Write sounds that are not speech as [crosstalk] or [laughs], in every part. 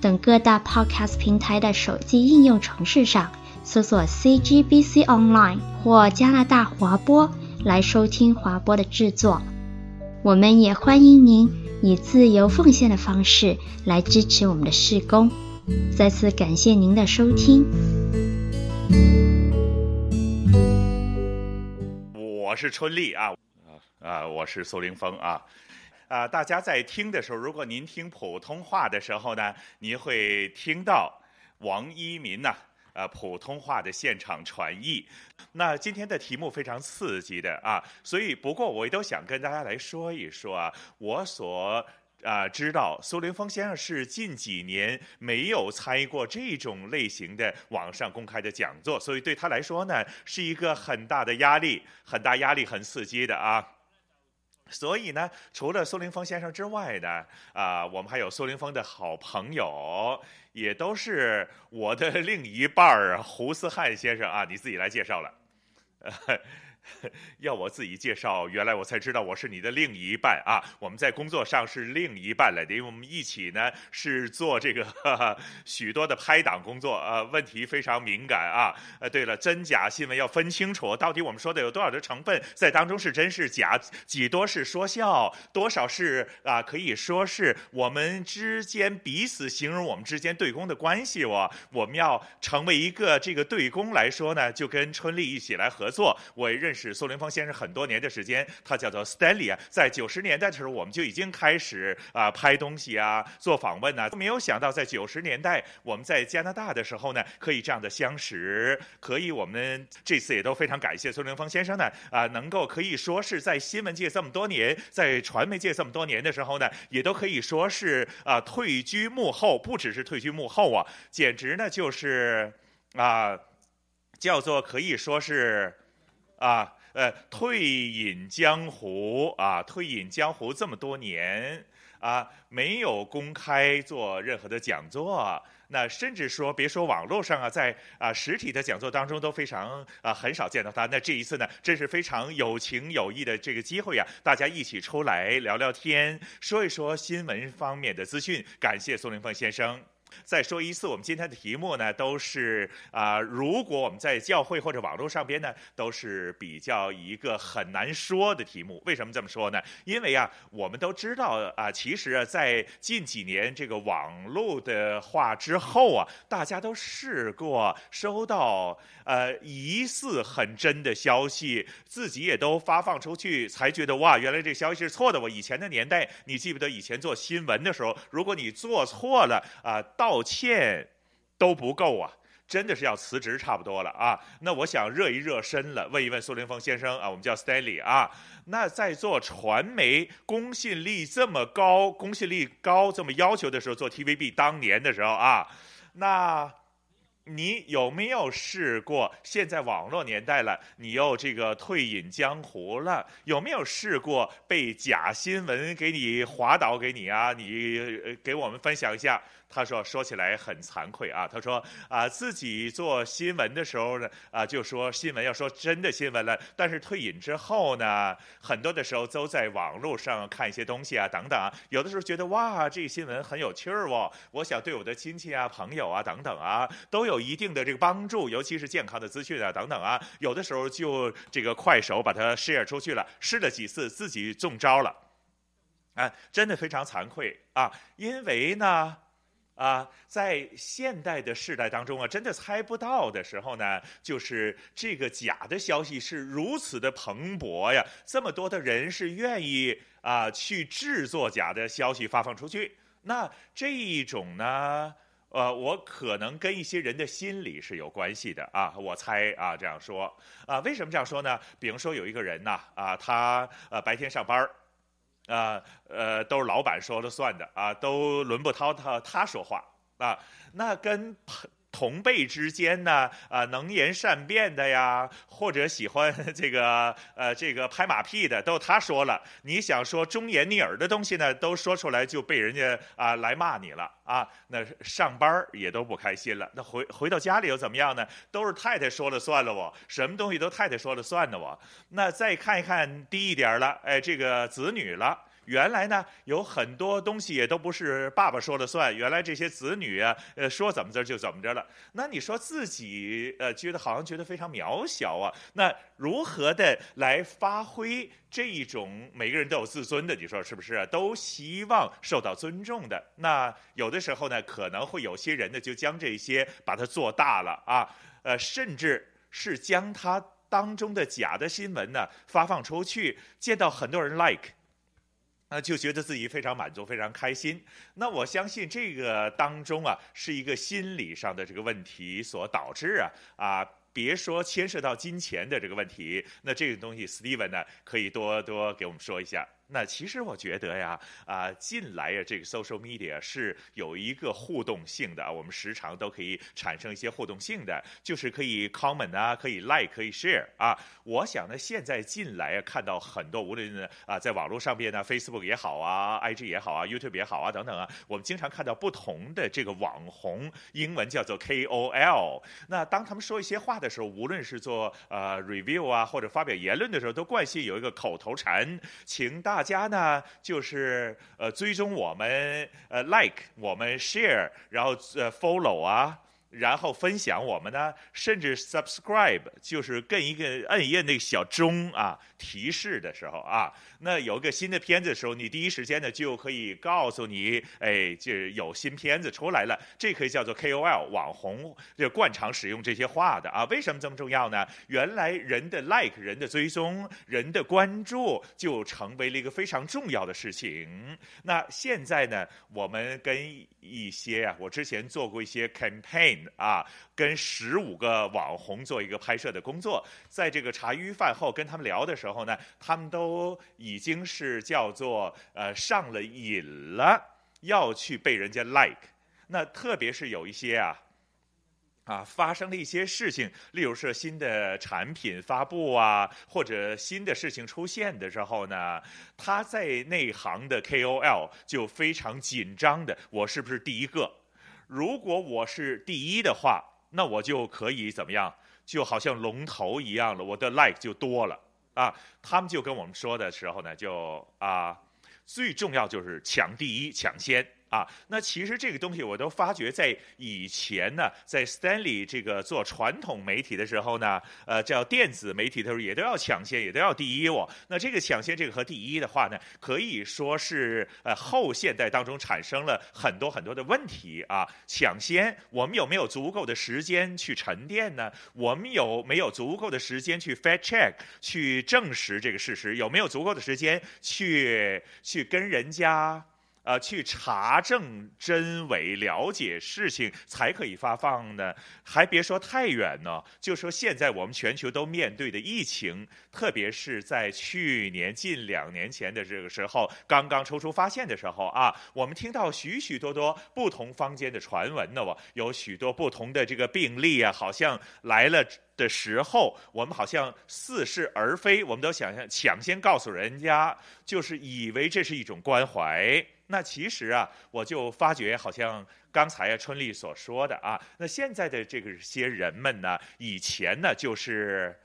等各大 Podcast 平台的手机应用程式上搜索 CGBC Online 或加拿大华播来收听华播的制作。我们也欢迎您以自由奉献的方式来支持我们的事工。再次感谢您的收听。我是春丽啊。啊，我是苏凌峰啊，啊，大家在听的时候，如果您听普通话的时候呢，您会听到王一民呐，呃，普通话的现场传译。那今天的题目非常刺激的啊，所以不过我也都想跟大家来说一说啊，我所啊知道苏林峰先生是近几年没有参与过这种类型的网上公开的讲座，所以对他来说呢，是一个很大的压力，很大压力，很刺激的啊。所以呢，除了苏林峰先生之外呢，啊、我们还有苏林峰的好朋友，也都是我的另一半儿胡思汉先生啊，你自己来介绍了。[laughs] [laughs] 要我自己介绍，原来我才知道我是你的另一半啊！我们在工作上是另一半来的，因为我们一起呢是做这个哈 [laughs] 哈许多的拍档工作，呃，问题非常敏感啊。呃，对了，真假新闻要分清楚，到底我们说的有多少的成分在当中是真是假，几多是说笑，多少是啊，可以说是我们之间彼此形容我们之间对公的关系。我我们要成为一个这个对公来说呢，就跟春丽一起来合作。我认是苏林峰先生很多年的时间，他叫做 Stanley 啊，在九十年代的时候，我们就已经开始啊拍东西啊，做访问啊，都没有想到在九十年代我们在加拿大的时候呢，可以这样的相识，可以我们这次也都非常感谢苏林峰先生呢啊，能够可以说是在新闻界这么多年，在传媒界这么多年的时候呢，也都可以说是啊退居幕后，不只是退居幕后啊，简直呢就是啊叫做可以说是。啊，呃，退隐江湖啊，退隐江湖这么多年啊，没有公开做任何的讲座，那甚至说别说网络上啊，在啊实体的讲座当中都非常啊很少见到他。那这一次呢，真是非常有情有义的这个机会啊，大家一起出来聊聊天，说一说新闻方面的资讯。感谢苏凌峰先生。再说一次，我们今天的题目呢，都是啊、如果我们在教会或者网络上边呢，都是比较一个很难说的题目。为什么这么说呢？因为啊，我们都知道啊，其实啊，在近几年这个网络的话之后啊，大家都试过收到呃疑似很真的消息，自己也都发放出去，才觉得哇，原来这个消息是错的。我以前的年代，你记不得以前做新闻的时候，如果你做错了啊。道歉都不够啊，真的是要辞职差不多了啊。那我想热一热身了，问一问苏林峰先生啊，我们叫 Stanley 啊。那在做传媒公信力这么高、公信力高这么要求的时候，做 TVB 当年的时候啊，那。你有没有试过？现在网络年代了，你又这个退隐江湖了，有没有试过被假新闻给你滑倒给你啊？你给我们分享一下。他说：“说起来很惭愧啊。他说啊，自己做新闻的时候呢，啊，就说新闻要说真的新闻了。但是退隐之后呢，很多的时候都在网络上看一些东西啊，等等啊。有的时候觉得哇，这个新闻很有趣儿哦，我想对我的亲戚啊、朋友啊等等啊，都有一定的这个帮助，尤其是健康的资讯啊等等啊。有的时候就这个快手把它 share 出去了，试了几次自己中招了，啊，真的非常惭愧啊，因为呢。”啊，在现代的世代当中啊，真的猜不到的时候呢，就是这个假的消息是如此的蓬勃呀，这么多的人是愿意啊去制作假的消息发放出去。那这一种呢，呃，我可能跟一些人的心理是有关系的啊，我猜啊这样说啊，为什么这样说呢？比如说有一个人呐，啊，他呃白天上班啊，呃，都是老板说了算的啊，都轮不到他他说话啊，那跟同辈之间呢，啊，能言善辩的呀，[laughs] 或者喜欢 [laughs] 这个呃这个拍马屁的，都他说了。你想说忠言逆耳的东西呢，都说出来就被人家啊来骂你了啊。那上班也都不开心了。那回回到家里又怎么样呢？都是太太说了算了，我什么东西都太太说了算的我。那再看一看低一点了，哎，这个子女了。原来呢，有很多东西也都不是爸爸说了算。原来这些子女啊，呃，说怎么着就怎么着了。那你说自己呃，觉得好像觉得非常渺小啊。那如何的来发挥这一种每个人都有自尊的？你说是不是？都希望受到尊重的。那有的时候呢，可能会有些人呢，就将这些把它做大了啊，呃，甚至是将它当中的假的新闻呢发放出去，见到很多人 like。那就觉得自己非常满足，非常开心。那我相信这个当中啊，是一个心理上的这个问题所导致啊啊，别说牵涉到金钱的这个问题，那这个东西，Steven 呢可以多多给我们说一下。那其实我觉得呀，啊，近来呀，这个 social media 是有一个互动性的啊，我们时常都可以产生一些互动性的，就是可以 comment 啊，可以 like，可以 share 啊。我想呢，现在近来啊，看到很多无论啊，在网络上边呢，Facebook 也好啊，IG 也好啊，YouTube 也好啊，等等啊，我们经常看到不同的这个网红，英文叫做 KOL。那当他们说一些话的时候，无论是做呃 review 啊，或者发表言论的时候，都惯性有一个口头禅，请大。大家呢，就是呃追踪我们，呃 like 我们 share，然后呃 follow 啊。然后分享我们呢，甚至 subscribe 就是跟一个摁一摁那个小钟啊，提示的时候啊，那有个新的片子的时候，你第一时间呢就可以告诉你，哎，就有新片子出来了。这可以叫做 KOL 网红，就惯常使用这些话的啊。为什么这么重要呢？原来人的 like、人的追踪、人的关注就成为了一个非常重要的事情。那现在呢，我们跟一些啊，我之前做过一些 campaign。啊，跟十五个网红做一个拍摄的工作，在这个茶余饭后跟他们聊的时候呢，他们都已经是叫做呃上了瘾了，要去被人家 like。那特别是有一些啊啊发生了一些事情，例如说新的产品发布啊，或者新的事情出现的时候呢，他在内行的 KOL 就非常紧张的，我是不是第一个？如果我是第一的话，那我就可以怎么样？就好像龙头一样了，我的 like 就多了啊。他们就跟我们说的时候呢，就啊，最重要就是抢第一，抢先。啊，那其实这个东西我都发觉，在以前呢，在 Stanley 这个做传统媒体的时候呢，呃，叫电子媒体的时候，也都要抢先，也都要第一哦。那这个抢先，这个和第一的话呢，可以说是呃后现代当中产生了很多很多的问题啊。抢先，我们有没有足够的时间去沉淀呢？我们有没有足够的时间去 fact check 去证实这个事实？有没有足够的时间去去跟人家？呃，去查证真伪，了解事情才可以发放呢。还别说太远呢，就说现在我们全球都面对的疫情，特别是在去年近两年前的这个时候，刚刚抽出发现的时候啊，我们听到许许多多不同坊间的传闻呢，我有许多不同的这个病例啊，好像来了的时候，我们好像似是而非，我们都想想抢先告诉人家，就是以为这是一种关怀。那其实啊，我就发觉好像刚才啊春丽所说的啊，那现在的这个些人们呢，以前呢就是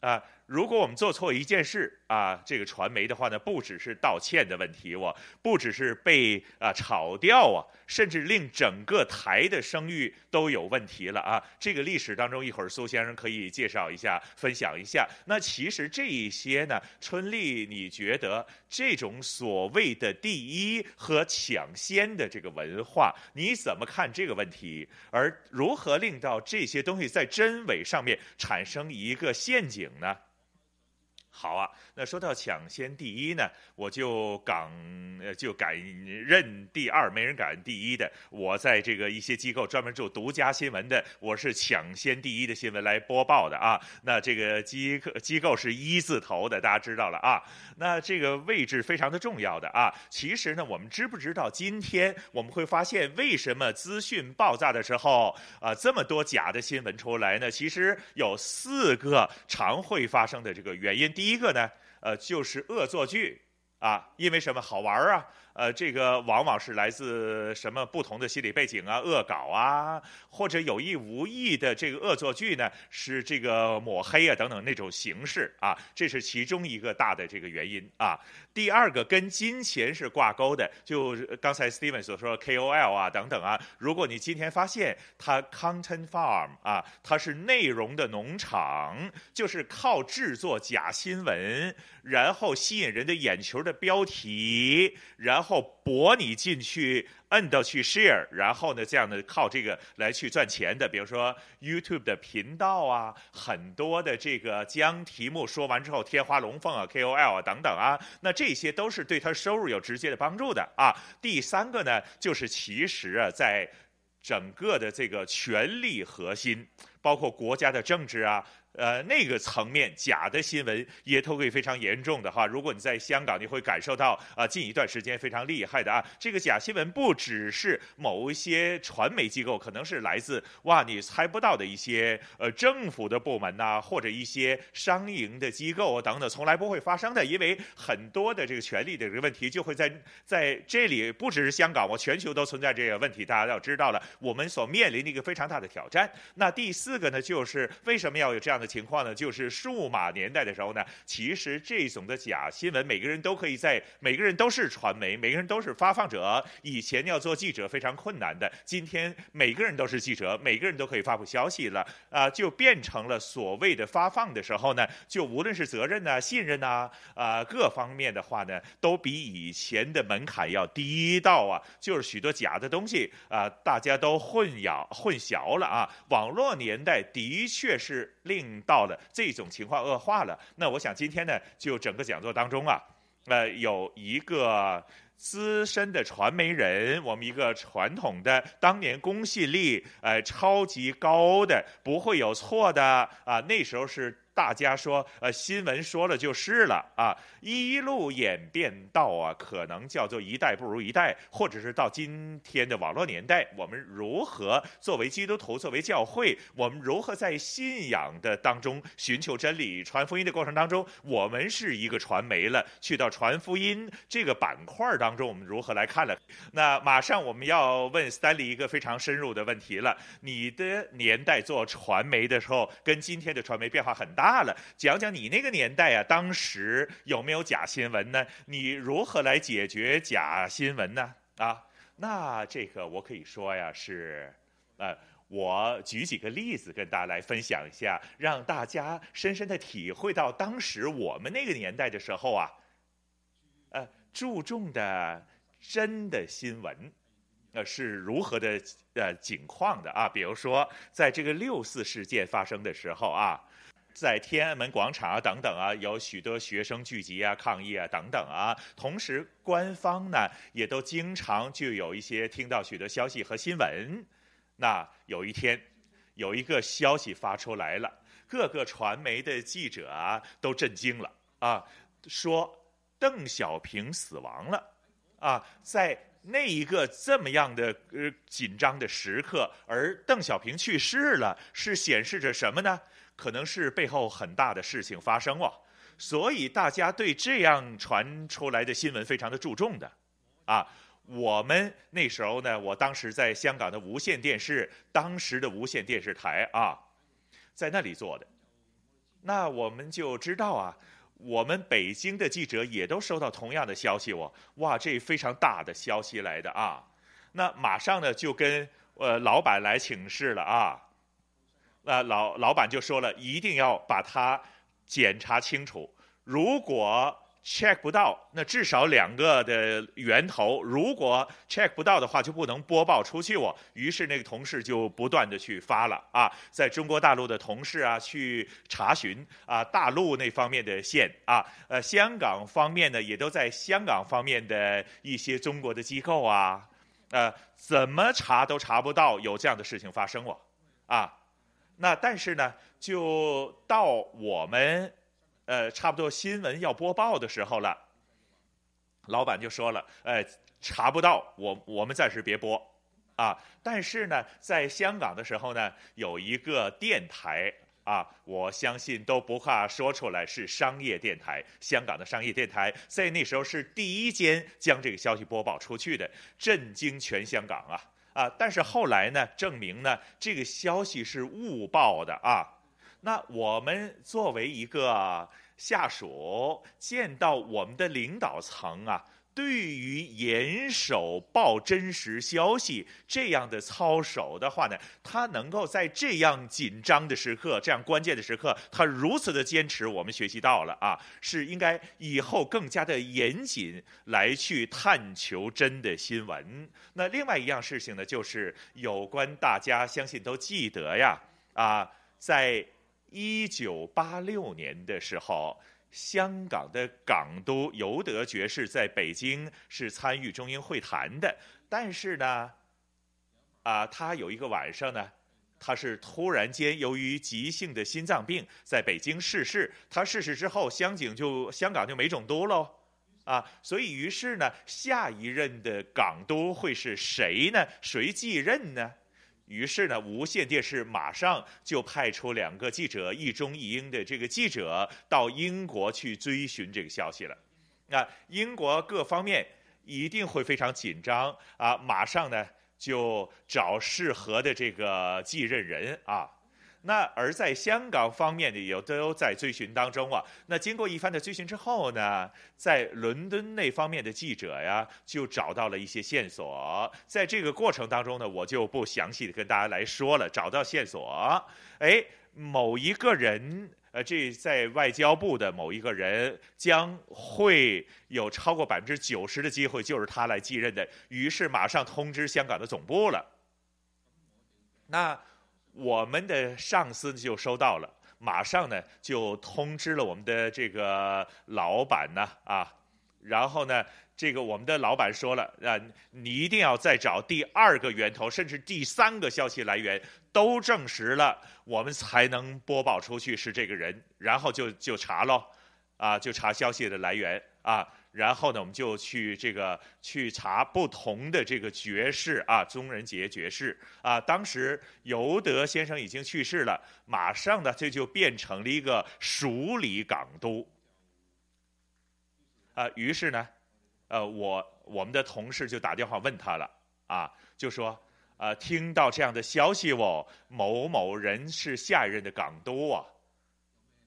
啊。如果我们做错一件事啊，这个传媒的话呢，不只是道歉的问题，我不只是被啊炒掉啊，甚至令整个台的声誉都有问题了啊。这个历史当中，一会儿苏先生可以介绍一下，分享一下。那其实这一些呢，春丽，你觉得这种所谓的第一和抢先的这个文化，你怎么看这个问题？而如何令到这些东西在真伪上面产生一个陷阱呢？好啊，那说到抢先第一呢，我就敢呃就敢认第二，没人敢第一的。我在这个一些机构专门做独家新闻的，我是抢先第一的新闻来播报的啊。那这个机构机构是一字头的，大家知道了啊。那这个位置非常的重要的啊。其实呢，我们知不知道今天我们会发现为什么资讯爆炸的时候啊这么多假的新闻出来呢？其实有四个常会发生的这个原因。第一个呢，呃，就是恶作剧啊，因为什么好玩啊？呃，这个往往是来自什么不同的心理背景啊，恶搞啊，或者有意无意的这个恶作剧呢，是这个抹黑啊等等那种形式啊，这是其中一个大的这个原因啊。第二个跟金钱是挂钩的，就刚才 Steven 所说的 KOL 啊等等啊，如果你今天发现它 Content Farm 啊，它是内容的农场，就是靠制作假新闻，然后吸引人的眼球的标题，然然后博你进去。摁到去 share，然后呢，这样的靠这个来去赚钱的，比如说 YouTube 的频道啊，很多的这个将题目说完之后天花龙凤啊，KOL 啊等等啊，那这些都是对他收入有直接的帮助的啊。第三个呢，就是其实啊，在整个的这个权力核心，包括国家的政治啊。呃，那个层面假的新闻也都会非常严重的哈。如果你在香港，你会感受到啊，近一段时间非常厉害的啊。这个假新闻不只是某一些传媒机构，可能是来自哇，你猜不到的一些呃政府的部门呐、或者一些商营的机构啊等等，从来不会发生的。因为很多的这个权力的这个问题，就会在在这里，不只是香港，我全球都存在这个问题。大家要知道了，我们所面临的一个非常大的挑战。那第四个呢，就是为什么要有这样的情况呢，就是数码年代的时候呢，其实这种的假新闻，每个人都可以在，每个人都是传媒，每个人都是发放者。以前要做记者非常困难的，今天每个人都是记者，每个人都可以发布消息了，啊，就变成了所谓的发放的时候呢，就无论是责任呐、信任呐，啊，各方面的话呢，都比以前的门槛要低到啊，就是许多假的东西啊，大家都混淆混淆了啊。网络年代的确是令到了。这种情况恶化了，那我想今天呢，就整个讲座当中啊，呃，有一个资深的传媒人，我们一个传统的当年公信力呃超级高的，不会有错的啊，那时候是。大家说，呃，新闻说了就是了啊，一路演变到啊，可能叫做一代不如一代，或者是到今天的网络年代，我们如何作为基督徒，作为教会，我们如何在信仰的当中寻求真理、传福音的过程当中，我们是一个传媒了，去到传福音这个板块当中，我们如何来看了？那马上我们要问 Stanley 一个非常深入的问题了：你的年代做传媒的时候，跟今天的传媒变化很大。大了，讲讲你那个年代啊，当时有没有假新闻呢？你如何来解决假新闻呢？啊，那这个我可以说呀，是，呃，我举几个例子跟大家来分享一下，让大家深深的体会到当时我们那个年代的时候啊，呃，注重的真的新闻，呃，是如何的呃景况的啊？比如说，在这个六四事件发生的时候啊。在天安门广场啊，等等啊，有许多学生聚集啊、抗议啊，等等啊。同时，官方呢也都经常就有一些听到许多消息和新闻。那有一天，有一个消息发出来了，各个传媒的记者啊都震惊了啊，说邓小平死亡了啊，在那一个这么样的呃紧张的时刻，而邓小平去世了，是显示着什么呢？可能是背后很大的事情发生哦，所以大家对这样传出来的新闻非常的注重的，啊，我们那时候呢，我当时在香港的无线电视，当时的无线电视台啊，在那里做的，那我们就知道啊，我们北京的记者也都收到同样的消息哦，哇，这非常大的消息来的啊，那马上呢就跟呃老板来请示了啊。那老老板就说了，一定要把它检查清楚。如果 check 不到，那至少两个的源头，如果 check 不到的话，就不能播报出去哦。于是那个同事就不断的去发了啊，在中国大陆的同事啊去查询啊，大陆那方面的线啊，呃，香港方面呢也都在香港方面的一些中国的机构啊，呃，怎么查都查不到有这样的事情发生哦，啊，那但是呢，就到我们。呃，差不多新闻要播报的时候了，老板就说了，呃，查不到，我我们暂时别播，啊，但是呢，在香港的时候呢，有一个电台啊，我相信都不怕说出来是商业电台，香港的商业电台，在那时候是第一间将这个消息播报出去的，震惊全香港啊啊！但是后来呢，证明呢，这个消息是误报的啊。那我们作为一个下属，见到我们的领导层啊，对于严守报真实消息这样的操守的话呢，他能够在这样紧张的时刻、这样关键的时刻，他如此的坚持，我们学习到了啊，是应该以后更加的严谨来去探求真的新闻。那另外一样事情呢，就是有关大家相信都记得呀，啊，在。一九八六年的时候，香港的港督尤德爵士在北京是参与中英会谈的，但是呢，啊，他有一个晚上呢，他是突然间由于急性的心脏病在北京逝世。他逝世之后，香港就香港就没总督喽，啊，所以于是呢，下一任的港督会是谁呢？谁继任呢？于是呢，无线电视马上就派出两个记者，一中一英的这个记者到英国去追寻这个消息了。那英国各方面一定会非常紧张啊，马上呢就找适合的这个继任人啊。那而在香港方面呢，也都在追寻当中啊。那经过一番的追寻之后呢，在伦敦那方面的记者呀，就找到了一些线索。在这个过程当中呢，我就不详细的跟大家来说了。找到线索，哎，某一个人，呃，这在外交部的某一个人将会有超过百分之九十的机会就是他来继任的。于是马上通知香港的总部了。那。我们的上司就收到了，马上呢就通知了我们的这个老板呢啊，然后呢，这个我们的老板说了啊，你一定要再找第二个源头，甚至第三个消息来源都证实了，我们才能播报出去是这个人，然后就就查喽，啊，就查消息的来源啊。然后呢，我们就去这个去查不同的这个爵士啊，宗仁杰爵士啊。当时尤德先生已经去世了，马上呢，这就变成了一个署理港督啊。于是呢，呃，我我们的同事就打电话问他了啊，就说啊，听到这样的消息哦，某某人是下一任的港督啊。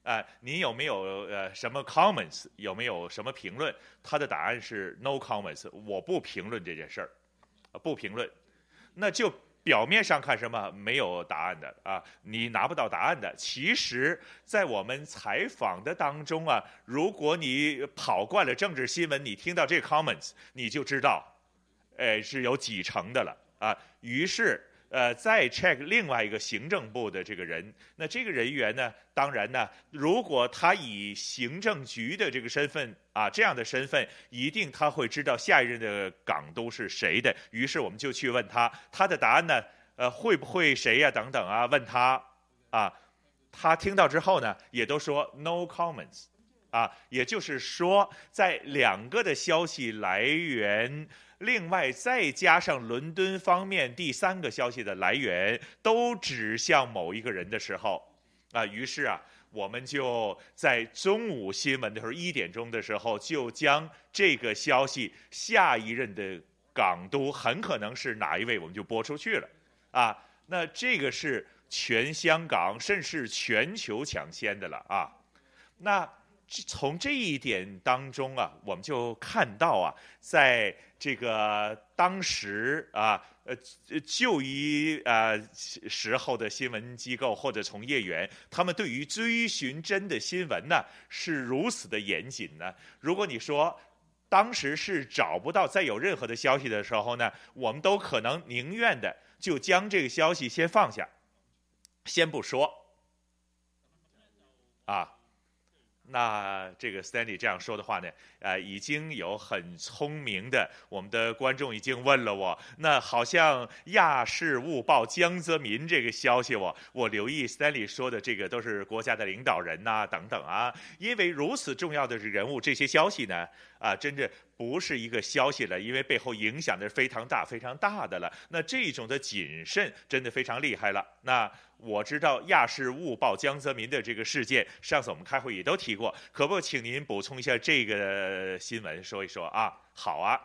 啊，您有没有呃什么 comments？有没有什么评论？他的答案是 no comments，我不评论这件事儿，不评论。那就表面上看什么没有答案的啊，你拿不到答案的。其实，在我们采访的当中啊，如果你跑惯了政治新闻，你听到这 comments，你就知道，呃，是有几成的了啊。于是。呃，再 check 另外一个行政部的这个人，那这个人员呢，当然呢，如果他以行政局的这个身份啊，这样的身份，一定他会知道下一任的港督是谁的。于是我们就去问他，他的答案呢，呃，会不会谁呀？等等啊，问他啊，他听到之后呢，也都说 no comments，啊，也就是说，在两个的消息来源。另外，再加上伦敦方面第三个消息的来源都指向某一个人的时候，啊，于是啊，我们就在中午新闻的时候一点钟的时候，就将这个消息下一任的港督很可能是哪一位，我们就播出去了，啊，那这个是全香港甚至全球抢先的了啊，那从这一点当中啊，我们就看到啊，在这个当时啊，呃，就医啊时候的新闻机构或者从业员，他们对于追寻真的新闻呢，是如此的严谨呢。如果你说当时是找不到再有任何的消息的时候呢，我们都可能宁愿的就将这个消息先放下，先不说，啊。那这个 Stanley 这样说的话呢，呃，已经有很聪明的我们的观众已经问了我，那好像亚视误报江泽民这个消息，我我留意 Stanley 说的这个都是国家的领导人呐、等等啊，因为如此重要的人物，这些消息呢，啊，真的不是一个消息了，因为背后影响的是非常大、非常大的了。那这种的谨慎真的非常厉害了。那。我知道亚视误报江泽民的这个事件，上次我们开会也都提过，可不可请您补充一下这个新闻，说一说啊？好啊，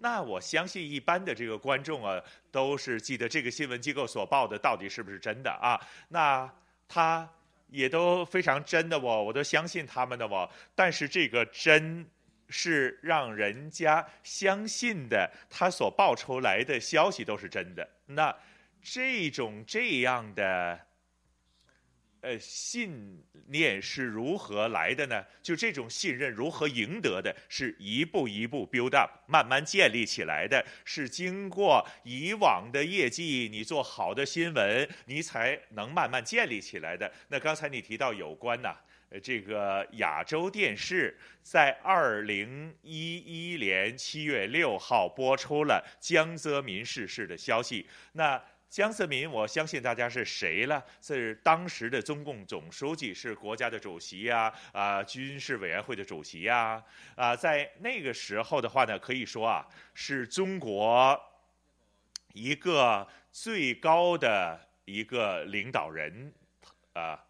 那我相信一般的这个观众啊，都是记得这个新闻机构所报的到底是不是真的啊？那他也都非常真的哦，我都相信他们的哦。但是这个真是让人家相信的，他所报出来的消息都是真的。那。这种这样的，呃，信念是如何来的呢？就这种信任如何赢得的？是一步一步 build up，慢慢建立起来的。是经过以往的业绩，你做好的新闻，你才能慢慢建立起来的。那刚才你提到有关呐，这个亚洲电视在二零一一年七月六号播出了江泽民逝世的消息，那。江泽民，我相信大家是谁了？是当时的中共总书记，是国家的主席呀，啊，军事委员会的主席呀，啊，在那个时候的话呢，可以说啊，是中国一个最高的一个领导人，啊，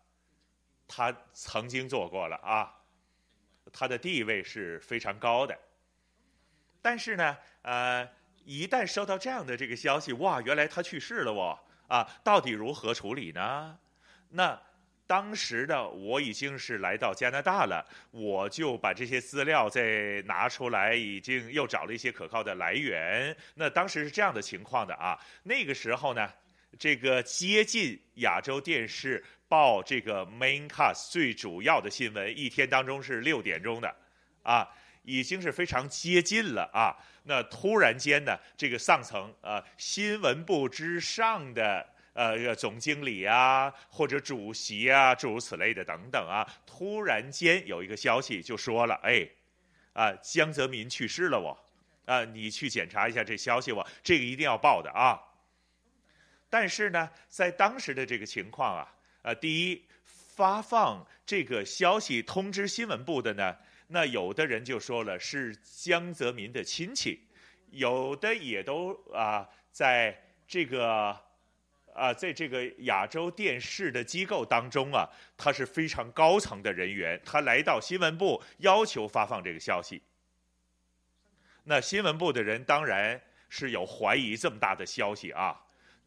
他曾经做过了啊，他的地位是非常高的，但是呢，呃。一旦收到这样的这个消息，哇，原来他去世了哦，啊，到底如何处理呢？那当时的我已经是来到加拿大了，我就把这些资料再拿出来，已经又找了一些可靠的来源。那当时是这样的情况的啊，那个时候呢，这个接近亚洲电视报这个 main cast 最主要的新闻，一天当中是六点钟的，啊。已经是非常接近了啊！那突然间呢，这个上层呃新闻部之上的呃总经理啊，或者主席啊，诸如此类的等等啊，突然间有一个消息就说了，哎，啊江泽民去世了，我啊你去检查一下这消息，我这个一定要报的啊。但是呢，在当时的这个情况啊，呃，第一发放这个消息通知新闻部的呢。那有的人就说了是江泽民的亲戚，有的也都啊，在这个啊，在这个亚洲电视的机构当中啊，他是非常高层的人员，他来到新闻部要求发放这个消息。那新闻部的人当然是有怀疑这么大的消息啊，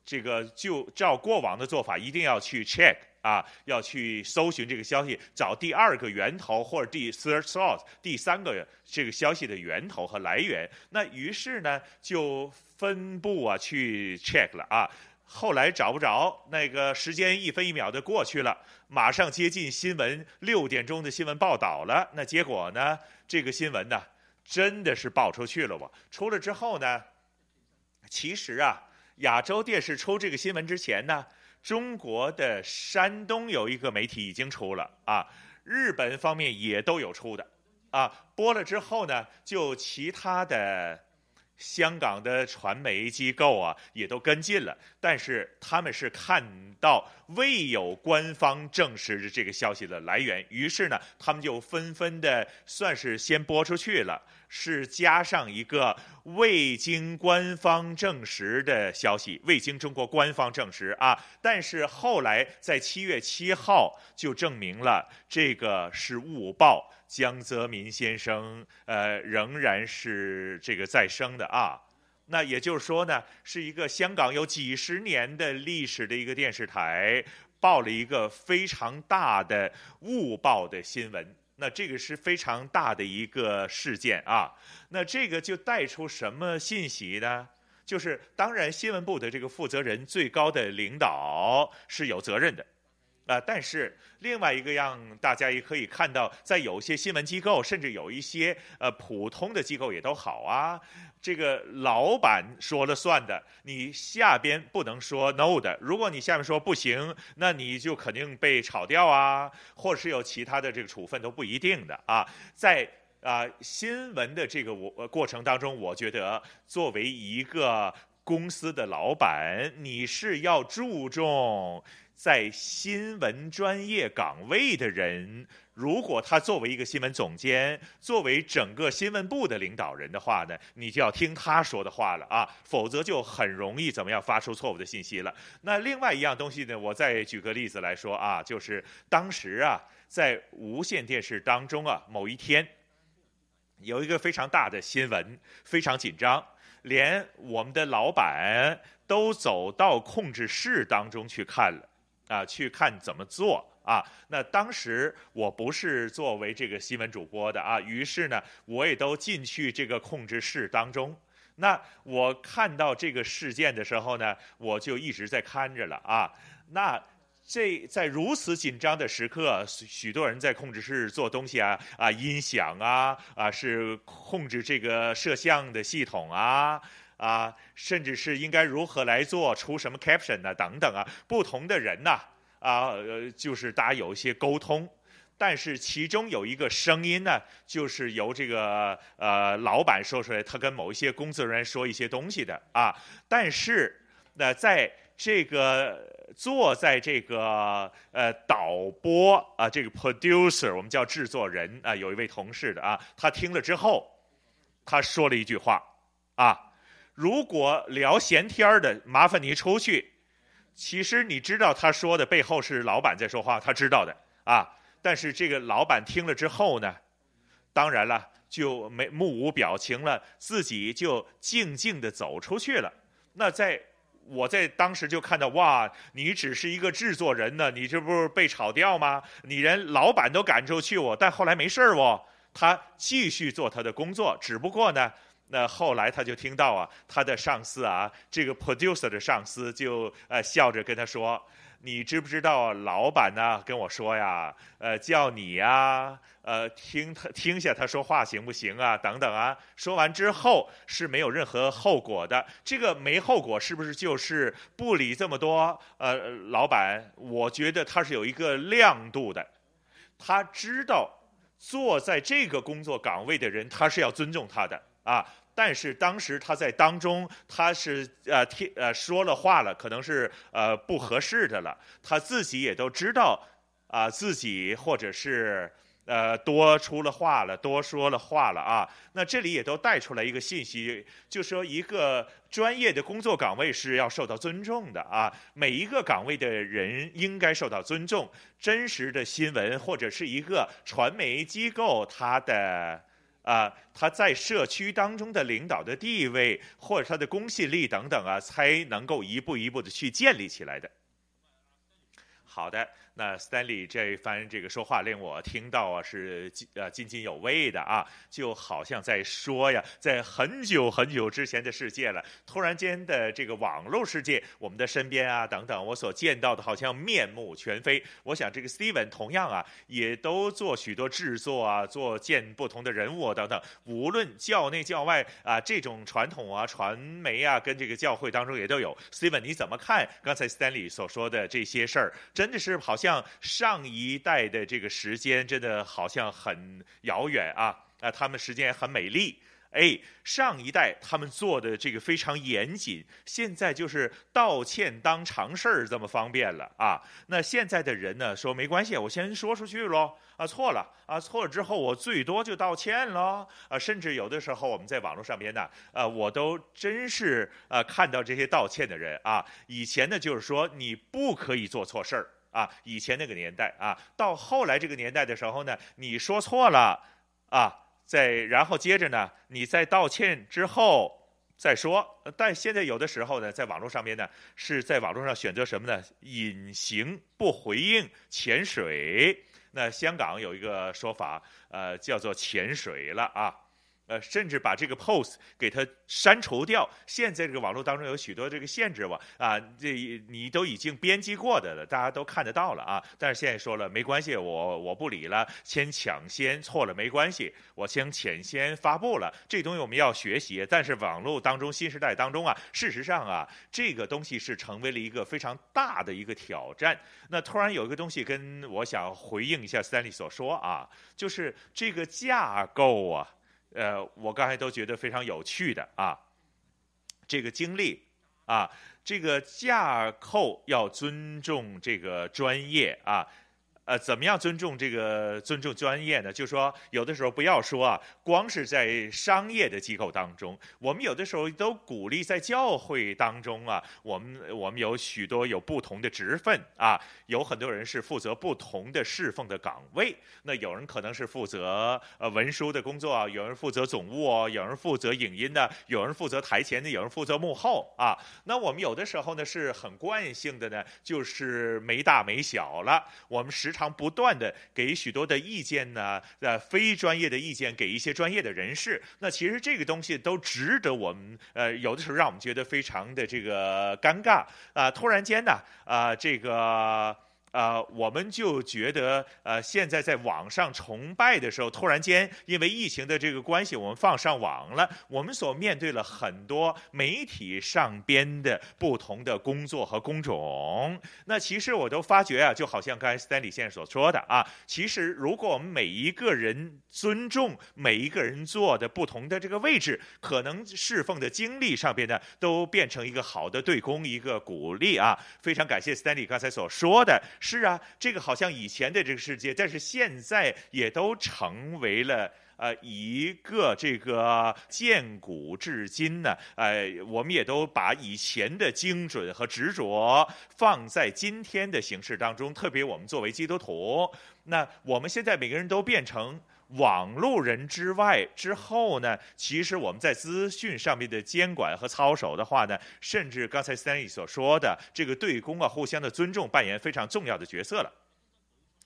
这个就照过往的做法，一定要去 check。啊，要去搜寻这个消息，找第二个源头或者第 third source 第三个这个消息的源头和来源。那于是呢，就分部啊去 check 了啊。后来找不着，那个时间一分一秒的过去了，马上接近新闻六点钟的新闻报道了。那结果呢，这个新闻呢，真的是报出去了。我出了之后呢，其实啊，亚洲电视出这个新闻之前呢。中国的山东有一个媒体已经出了啊，日本方面也都有出的啊，播了之后呢，就其他的香港的传媒机构啊也都跟进了，但是他们是看到未有官方证实的这个消息的来源，于是呢，他们就纷纷的算是先播出去了。是加上一个未经官方证实的消息，未经中国官方证实啊，但是后来在七月七号就证明了这个是误报，江泽民先生呃仍然是这个在生的啊。那也就是说呢，是一个香港有几十年的历史的一个电视台报了一个非常大的误报的新闻。那这个是非常大的一个事件啊。那这个就带出什么信息呢？就是当然新闻部的这个负责人、最高的领导是有责任的。啊、但是另外一个让大家也可以看到，在有些新闻机构，甚至有一些呃普通的机构也都好啊，这个老板说了算的，你下边不能说 no 的。如果你下面说不行，那你就肯定被炒掉啊，或者是有其他的这个处分都不一定的啊。在啊、新闻的这个我过程当中，我觉得作为一个公司的老板，你是要注重。在新闻专业岗位的人，如果他作为一个新闻总监，作为整个新闻部的领导人的话呢，你就要听他说的话了啊，否则就很容易怎么样发出错误的信息了。那另外一样东西呢，我再举个例子来说啊，就是当时啊，在无线电视当中啊，某一天有一个非常大的新闻，非常紧张，连我们的老板都走到控制室当中去看了。啊，去看怎么做啊？那当时我不是作为这个新闻主播的啊，于是呢，我也都进去这个控制室当中。那我看到这个事件的时候呢，我就一直在看着了啊。那这在如此紧张的时刻，许多人在控制室做东西啊啊，音响啊啊，是控制这个摄像的系统啊。啊，甚至是应该如何来做，出什么 caption 呢？等等啊，不同的人呐，啊，呃，就是大家有一些沟通，但是其中有一个声音呢，就是由这个呃老板说出来，他跟某一些工作人员说一些东西的啊。但是那在这个坐在这个呃导播啊，这个 producer，我们叫制作人啊，有一位同事的啊，他听了之后，他说了一句话啊。如果聊闲天儿的，麻烦你出去。其实你知道他说的背后是老板在说话，他知道的啊。但是这个老板听了之后呢，当然了，就没目无表情了，自己就静静地走出去了。那在我在当时就看到，哇，你只是一个制作人呢，你这不是被炒掉吗？你连老板都赶出去我，但后来没事儿哦，他继续做他的工作，只不过呢。那后来他就听到啊，他的上司啊，这个 producer 的上司就呃笑着跟他说：“你知不知道老板呢跟我说呀，呃叫你呀，呃听他听下他说话行不行啊？等等啊。”说完之后是没有任何后果的。这个没后果是不是就是不理这么多？呃，老板，我觉得他是有一个亮度的，他知道坐在这个工作岗位的人，他是要尊重他的。啊！但是当时他在当中，他是呃听呃说了话了，可能是呃不合适的了。他自己也都知道啊、自己或者是呃多出了话了，多说了话了啊。那这里也都带出来一个信息，就说一个专业的工作岗位是要受到尊重的啊。每一个岗位的人应该受到尊重。真实的新闻或者是一个传媒机构，它的。啊，他在社区当中的领导的地位，或者他的公信力等等啊，才能够一步一步的去建立起来的。好的。那 Stanley 这一番这个说话令我听到啊是津呃津津有味的啊，就好像在说呀，在很久很久之前的世界了，突然间的这个网络世界，我们的身边啊等等，我所见到的好像面目全非。我想这个 Steven 同样啊，也都做许多制作啊，做见不同的人物啊等等，无论教内教外啊，这种传统啊传媒啊，跟这个教会当中也都有。Steven 你怎么看刚才 Stanley 所说的这些事儿？真的是好像。像上一代的这个时间，真的好像很遥远啊！啊，他们时间很美丽。哎，上一代他们做的这个非常严谨，现在就是道歉当常事儿这么方便了啊！那现在的人呢，说没关系，我先说出去喽。啊，错了啊，错了之后我最多就道歉喽。啊，甚至有的时候我们在网络上边呢，呃，我都真是呃看到这些道歉的人啊。以前呢，就是说你不可以做错事儿。啊，以前那个年代啊，到后来这个年代的时候呢，你说错了啊，再然后接着呢，你在道歉之后再说。但现在有的时候呢，在网络上面呢，是在网络上选择什么呢？隐形不回应，潜水。那香港有一个说法，呃，叫做潜水了啊。呃，甚至把这个 post 给它删除掉。现在这个网络当中有许多这个限制网，啊，这你都已经编辑过的了，大家都看得到了啊。但是现在说了没关系，我我不理了，先抢先错了没关系，我先抢先发布了。这东西我们要学习，但是网络当中新时代当中啊，事实上啊，这个东西是成为了一个非常大的一个挑战。那突然有一个东西跟我想回应一下 Stanley 所说啊，就是这个架构啊。呃，我刚才都觉得非常有趣的啊，这个经历啊，这个架构要尊重这个专业啊。呃，怎么样尊重这个尊重专业呢？就是说，有的时候不要说啊，光是在商业的机构当中，我们有的时候都鼓励在教会当中啊，我们我们有许多有不同的职分啊，有很多人是负责不同的侍奉的岗位。那有人可能是负责呃文书的工作，有人负责总务，有人负责影音的，有人负责台前的，有人负责幕后啊。那我们有的时候呢是很惯性的呢，就是没大没小了，我们实。常不断的给许多的意见呢，呃，非专业的意见给一些专业的人士，那其实这个东西都值得我们，呃，有的时候让我们觉得非常的这个尴尬啊、突然间呢，啊、呃，这个。呃，我们就觉得，呃，现在在网上崇拜的时候，突然间因为疫情的这个关系，我们放上网了。我们所面对了很多媒体上边的不同的工作和工种。那其实我都发觉啊，就好像刚才 Stanley 先生所说的啊，其实如果我们每一个人尊重每一个人做的不同的这个位置，可能侍奉的经历上边呢，都变成一个好的对公，一个鼓励啊。非常感谢 Stanley 刚才所说的。是啊，这个好像以前的这个世界，但是现在也都成为了呃一个这个建古至今呢，呃，我们也都把以前的精准和执着放在今天的形式当中。特别我们作为基督徒，那我们现在每个人都变成网路人之外之后呢，其实我们在资讯上面的监管和操守的话呢，甚至刚才 Stanley 所说的这个对公啊，互相的尊重扮演非常重要的角色了。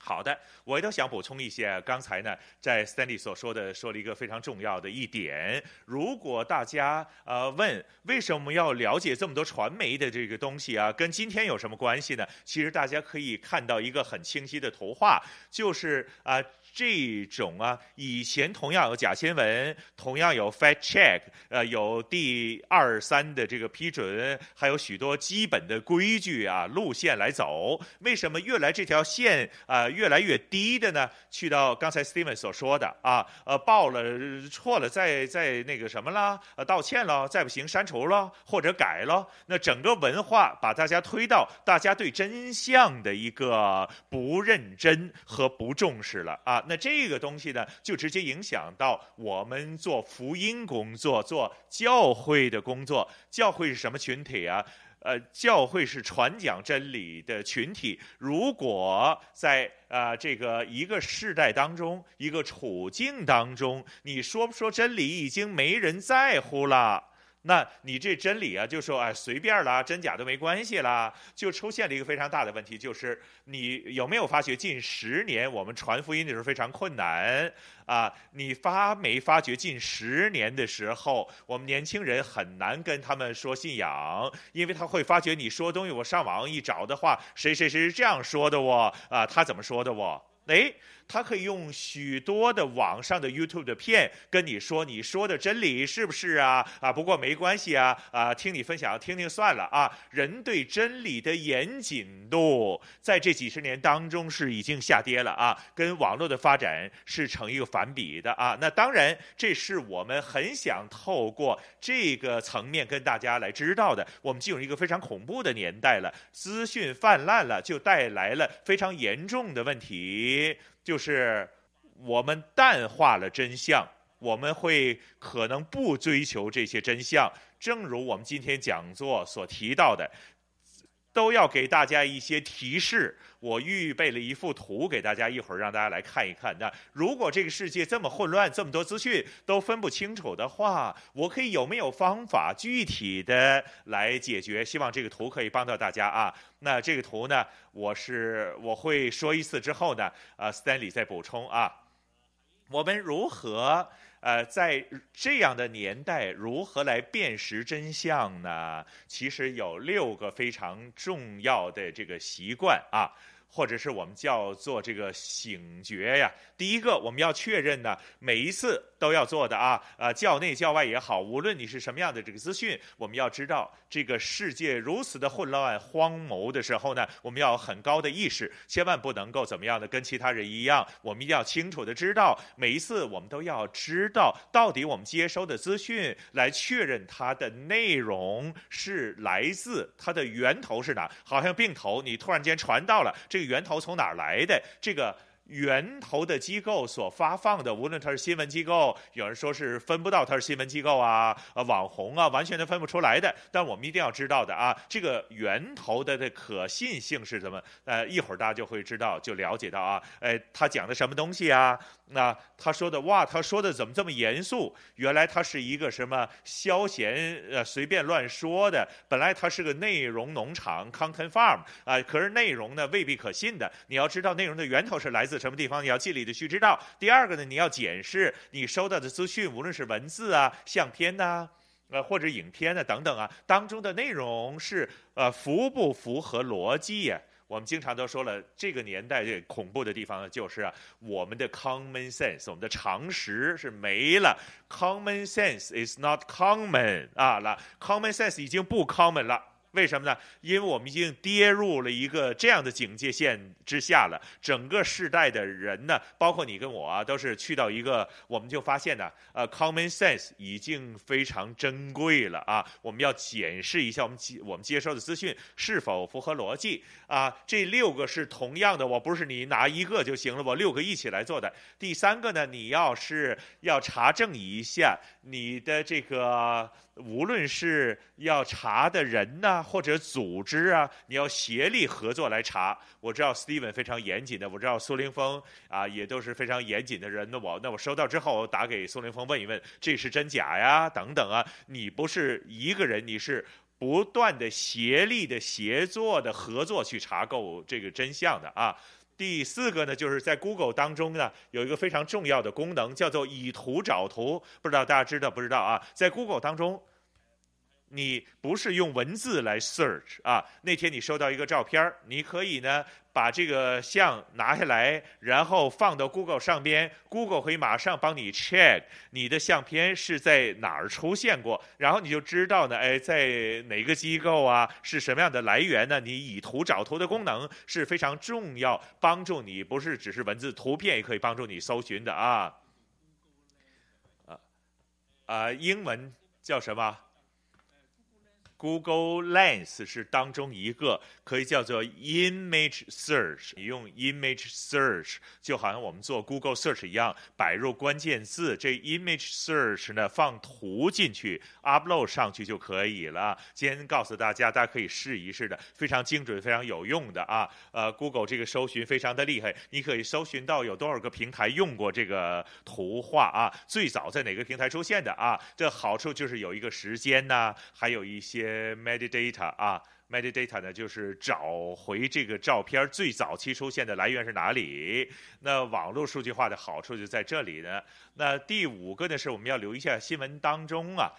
好的，我也都想补充一些。刚才呢，在 Stanley 所说的说了一个非常重要的一点。如果大家呃问为什么要了解这么多传媒的这个东西啊，跟今天有什么关系呢？其实大家可以看到一个很清晰的图画，就是啊。这种啊，以前同样有假新闻，同样有 fact check，呃，有第二三的这个批准，还有许多基本的规矩啊，路线来走。为什么越来这条线啊、越来越低的呢？去到刚才 Steven 所说的啊，呃，报了错了，再再那个什么了，呃，道歉了，再不行删除了或者改了。那整个文化把大家推到大家对真相的一个不认真和不重视了啊。那这个东西呢，就直接影响到我们做福音工作、做教会的工作。教会是什么群体啊？呃，教会是传讲真理的群体。如果在呃这个一个世代当中、一个处境当中，你说不说真理已经没人在乎了。那你这真理啊，就说哎随便啦，真假都没关系啦，就出现了一个非常大的问题，就是你有没有发觉近十年我们传福音的时候非常困难啊？你发没发觉近十年的时候，我们年轻人很难跟他们说信仰，因为他会发觉你说东西，我上网一找的话，谁谁谁是这样说的哦，啊，他怎么说的哦？哎。他可以用许多的网上的 YouTube 的片跟你说，你说的真理是不是啊？啊，不过没关系啊，啊，听你分享，听听算了啊。人对真理的严谨度，在这几十年当中是已经下跌了啊，跟网络的发展是成一个反比的啊。那当然，这是我们很想透过这个层面跟大家来知道的。我们进入一个非常恐怖的年代了，资讯泛滥了，就带来了非常严重的问题。就是我们淡化了真相，我们会可能不追求这些真相。正如我们今天讲座所提到的，都要给大家一些提示。我预备了一幅图给大家，一会儿让大家来看一看。那如果这个世界这么混乱，这么多资讯都分不清楚的话，我可以有没有方法具体的来解决？希望这个图可以帮到大家啊。那这个图呢，我是我会说一次之后呢，呃，Stanley 再补充啊。我们如何？呃，在这样的年代，如何来辨识真相呢？其实有六个非常重要的这个习惯啊。或者是我们叫做这个醒觉呀。第一个，我们要确认呢，每一次都要做的啊，呃，教内教外也好，无论你是什么样的这个资讯，我们要知道，这个世界如此的混乱荒谬的时候呢，我们要很高的意识，千万不能够怎么样的跟其他人一样，我们一定要清楚的知道，每一次我们都要知道，到底我们接收的资讯来确认它的内容是来自它的源头是哪，好像病头你突然间传到了这个。源头从哪儿来的？这个。源头的机构所发放的，无论它是新闻机构，有人说是分不到它是新闻机构啊，呃，网红啊，完全都分不出来的。但我们一定要知道的啊，这个源头的的可信性是怎么？呃，一会儿大家就会知道，就了解到啊，哎，他讲的什么东西啊？那他说的哇，他说的怎么这么严肃？原来他是一个什么消闲呃随便乱说的。本来他是个内容农场 （content farm） 啊，呃，可是内容呢未必可信的。你要知道内容的源头是来自。什么地方你要尽力的去知道。第二个呢，你要检视你收到的资讯，无论是文字啊、相片呐、呃或者影片啊等等啊，当中的内容是呃符不符合逻辑呀？我们经常都说了，这个年代这恐怖的地方呢，就是，我们的 common sense，我们的常识是没了。Common sense is not common 啊，那 common sense 已经不 common 了。为什么呢？因为我们已经跌入了一个这样的警戒线之下了。整个世代的人呢，包括你跟我啊，都是去到一个，我们就发现呢，呃，common sense 已经非常珍贵了啊。我们要检视一下我们接我们接收的资讯是否符合逻辑啊。这六个是同样的，我不是你拿一个就行了，我六个一起来做的。第三个呢，你要是要查证一下你的这个。无论是要查的人呐，或者组织啊，你要协力合作来查。我知道 Steven 非常严谨的，我知道苏凌峰啊也都是非常严谨的人。那我那我收到之后我打给苏凌峰问一问，这是真假呀？等等啊，你不是一个人，你是不断的协力的协作的合作去查够这个真相的啊。第四个呢，就是在 Google 当中呢，有一个非常重要的功能，叫做以图找图。不知道大家知道不知道啊？在 Google 当中。你不是用文字来 search 啊？那天你收到一个照片，你可以呢把这个像拿下来，然后放到 Google 上边，Google 可以马上帮你 check 你的相片是在哪儿出现过，然后你就知道呢，哎，在哪个机构啊，是什么样的来源呢？你以图找图的功能是非常重要，帮助你不是只是文字，图片也可以帮助你搜寻的啊。啊啊，英文叫什么？Google Lens 是当中一个，可以叫做 Image Search。你用 Image Search 就好像我们做 Google Search 一样，摆入关键字，这 Image Search 呢放图进去，upload 上去就可以了。今天告诉大家，大家可以试一试的，非常精准、非常有用的啊。呃，Google 这个搜寻非常的厉害，你可以搜寻到有多少个平台用过这个图画啊？最早在哪个平台出现的啊？这好处就是有一个时间呐，还有一些。呃，metadata 啊，metadata 呢，就是找回这个照片最早期出现的来源是哪里。那网络数据化的好处就在这里呢。那第五个呢，是我们要留意一下新闻当中啊，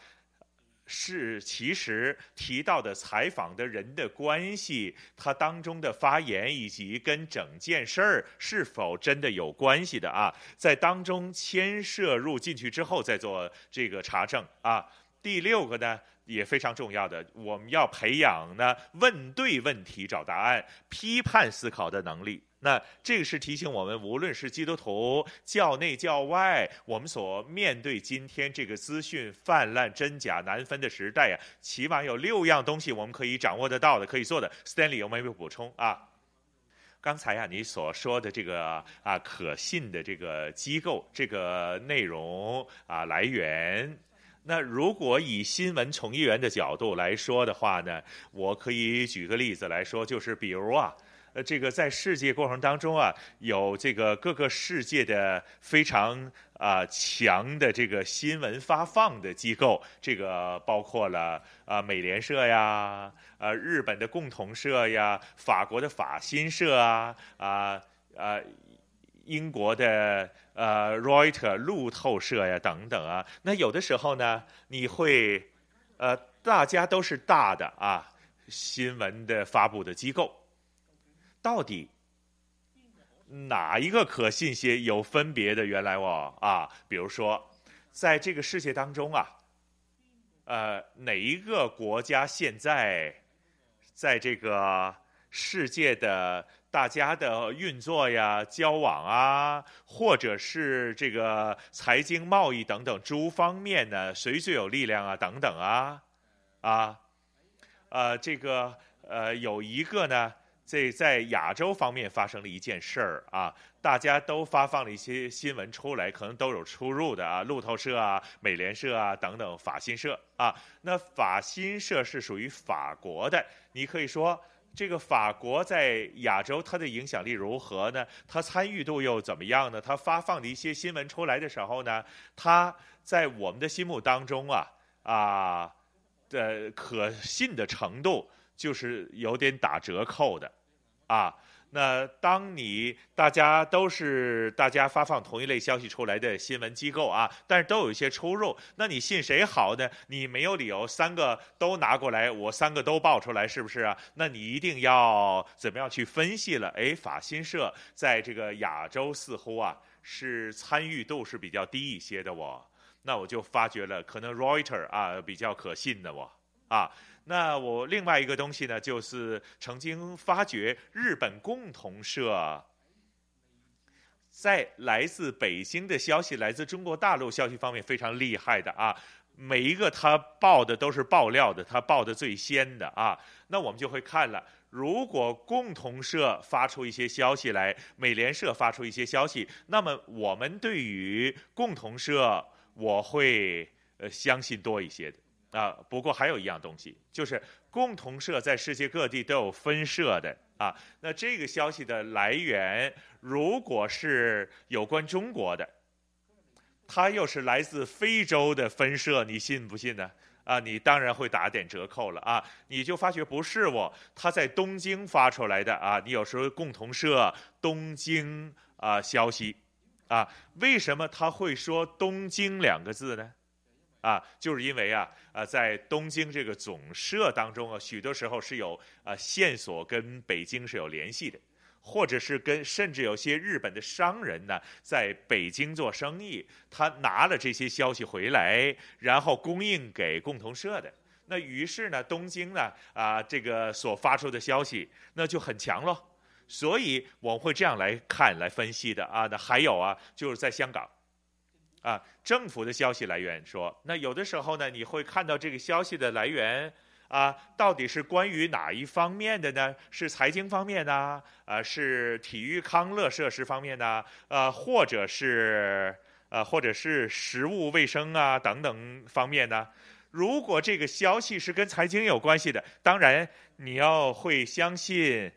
是其实提到的采访的人的关系，他当中的发言以及跟整件事儿是否真的有关系的啊，在当中牵涉入进去之后再做这个查证啊。第六个呢，也非常重要的，我们要培养呢问对问题、找答案、批判思考的能力。那这个是提醒我们，无论是基督徒教内教外，我们所面对今天这个资讯泛滥、真假难分的时代呀，起码有六样东西我们可以掌握得到的、可以做的。Stanley 有没有补充啊？刚才呀，你所说的这个啊可信的这个机构、这个内容啊来源。那如果以新闻从业员的角度来说的话呢，我可以举个例子来说，就是比如啊，呃，这个在世界过程当中啊，有这个各个世界的非常啊、强的这个新闻发放的机构，这个包括了啊、美联社呀，呃日本的共同社呀，法国的法新社啊，啊、啊。英国的呃 r e u t e r 路透社呀等等啊，那有的时候呢，你会呃大家都是大的啊新闻的发布的机构，到底哪一个可信些？有分别的？原来我啊，比如说在这个世界当中啊，呃哪一个国家现在在这个世界的？大家的运作呀、交往啊，或者是这个财经、贸易等等诸方面呢，谁最有力量啊？等等啊，啊，呃，这个呃，有一个呢，这在亚洲方面发生了一件事儿啊，大家都发放了一些新闻出来，可能都有出入的啊，路透社啊、美联社啊等等，法新社啊，那法新社是属于法国的，你可以说。这个法国在亚洲，它的影响力如何呢？它参与度又怎么样呢？它发放的一些新闻出来的时候呢，它在我们的心目当中啊啊的可信的程度就是有点打折扣的，啊。那当你大家都是大家发放同一类消息出来的新闻机构啊，但是都有一些出入，那你信谁好呢？你没有理由三个都拿过来，我三个都报出来，是不是啊？那你一定要怎么样去分析了？哎，法新社在这个亚洲似乎啊是参与度是比较低一些的我，那我就发觉了，可能 Reuters 啊比较可信的我啊。那我另外一个东西呢，就是曾经发觉日本共同社在来自北京的消息、来自中国大陆消息方面非常厉害的啊，每一个他报的都是爆料的，他报的最先的啊。那我们就会看了，如果共同社发出一些消息来，美联社发出一些消息，那么我们对于共同社我会呃相信多一些的。啊，不过还有一样东西，就是共同社在世界各地都有分社的啊。那这个消息的来源，如果是有关中国的，它又是来自非洲的分社，你信不信呢？啊，你当然会打点折扣了啊。你就发觉不是我，他在东京发出来的啊。你有时候共同社东京啊消息啊，为什么他会说东京两个字呢？啊，就是因为啊，啊，在东京这个总社当中啊，许多时候是有啊线索跟北京是有联系的，或者是跟甚至有些日本的商人呢，在北京做生意，他拿了这些消息回来，然后供应给共同社的。那于是呢，东京呢，啊，这个所发出的消息那就很强喽。所以我们会这样来看、来分析的啊。那还有啊，就是在香港。啊，政府的消息来源说，那有的时候呢，你会看到这个消息的来源啊，到底是关于哪一方面的呢？是财经方面呢？啊，是体育康乐设施方面呢？呃，或者是呃，或者是食物卫生啊等等方面呢？如果这个消息是跟财经有关系的，当然你要会相信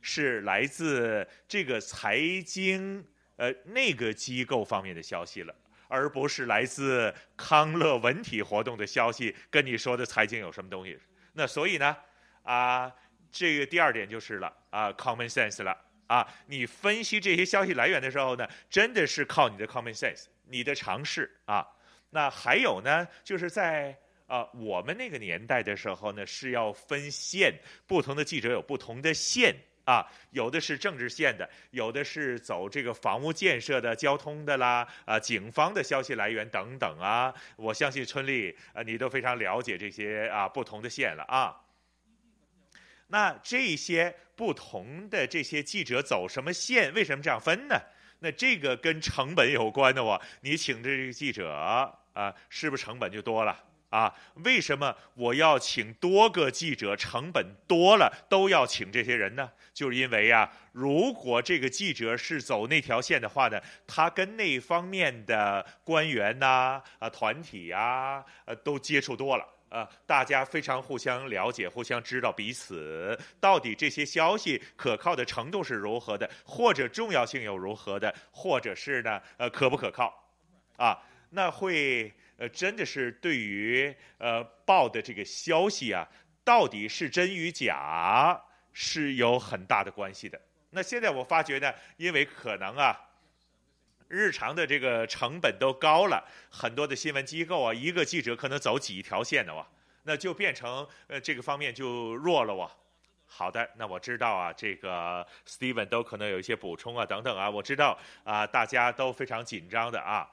是来自这个财经呃那个机构方面的消息了。而不是来自康乐文体活动的消息，跟你说的财经有什么东西？那所以呢，啊，这个第二点就是了，啊，common sense 了，啊，你分析这些消息来源的时候呢，真的是靠你的 common sense，你的常识啊。那还有呢，就是在啊我们那个年代的时候呢，是要分线，不同的记者有不同的线。啊，有的是政治线的，有的是走这个房屋建设的、交通的啦，啊，警方的消息来源等等啊。我相信春丽啊，你都非常了解这些啊不同的线了啊。那这些不同的这些记者走什么线？为什么这样分呢？那这个跟成本有关的哦。你请这个记者啊，是不是成本就多了啊，为什么我要请多个记者，成本多了都要请这些人呢？就是因为啊，如果这个记者是走那条线的话呢，他跟那方面的官员呐、啊、团体啊，呃，都接触多了。啊，大家非常互相了解，互相知道彼此到底这些消息可靠的程度是如何的，或者重要性又如何的，或者是呢，呃，可不可靠？啊，那会呃，真的是对于呃报的这个消息啊，到底是真与假，是有很大的关系的。那现在我发觉呢，因为可能啊。日常的这个成本都高了，很多的新闻机构啊，一个记者可能走几条线的哇，那就变成呃这个方面就弱了哇。好的，那我知道啊，这个 Steven 都可能有一些补充啊等等啊，我知道啊，大家都非常紧张的啊。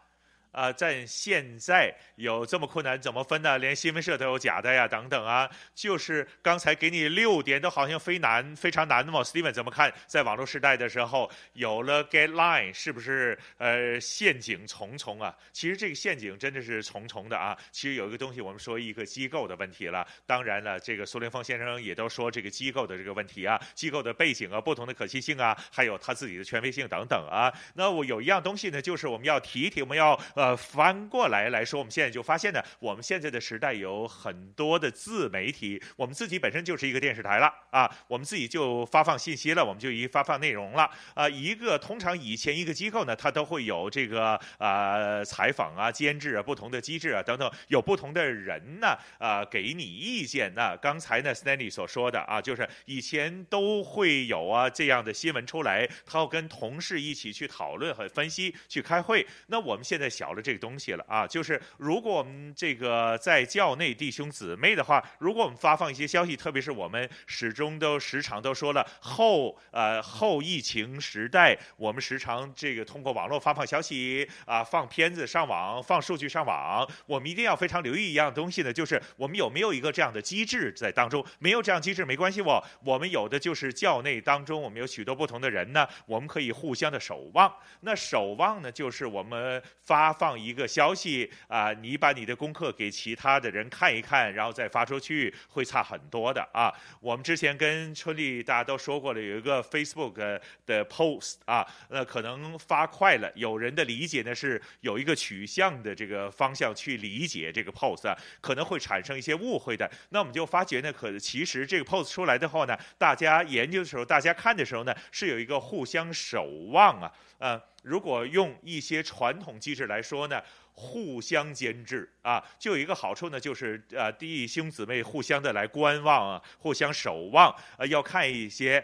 啊、在现在有这么困难，怎么分呢？连新闻社都有假的呀，等等啊。就是刚才给你六点，都好像非难，非常难的嘛。Steven 怎么看？在网络时代的时候，有了 guideline，是不是呃陷阱重重啊？其实这个陷阱真的是重重的啊。其实有一个东西，我们说一个机构的问题了。当然了，这个苏林峰先生也都说这个机构的这个问题啊，机构的背景啊，不同的可信性啊，还有他自己的权威性等等啊。那我有一样东西呢，就是我们要提一提，我们要。呃，呃翻过来来说，我们现在就发现呢，我们现在的时代有很多的自媒体，我们自己本身就是一个电视台了啊，我们自己就发放信息了，我们就一发放内容了啊。一个通常以前一个机构呢，它都会有这个啊采访啊、监制啊、不同的机制啊等等，有不同的人呢啊给你意见。那刚才呢，Stanley 所说的啊，就是以前都会有啊这样的新闻出来，他要跟同事一起去讨论和分析，去开会。那我们现在小。了这个东西了啊，就是如果我们这个在教内弟兄姊妹的话，如果我们发放一些消息，特别是我们始终都时常都说了后呃后疫情时代，我们时常这个通过网络发放消息啊，放片子上网，放数据上网，我们一定要非常留意一样东西呢，就是我们有没有一个这样的机制在当中？没有这样机制没关系，我我们有的就是教内当中，我们有许多不同的人呢，我们可以互相的守望。那守望呢，就是我们发。放一个消息啊，你把你的功课给其他的人看一看，然后再发出去，会差很多的啊。我们之前跟春丽大家都说过了，有一个 Facebook 的 post 啊，那可能发快了，有人的理解呢是有一个取向的这个方向去理解这个 post 啊，可能会产生一些误会的。那我们就发觉呢，可其实这个 post 出来的话呢，大家研究的时候，大家看的时候呢，是有一个互相守望啊，呃。如果用一些传统机制来说呢，互相监制啊，就有一个好处呢，就是呃弟兄姊妹互相的来观望啊，互相守望，呃要看一些。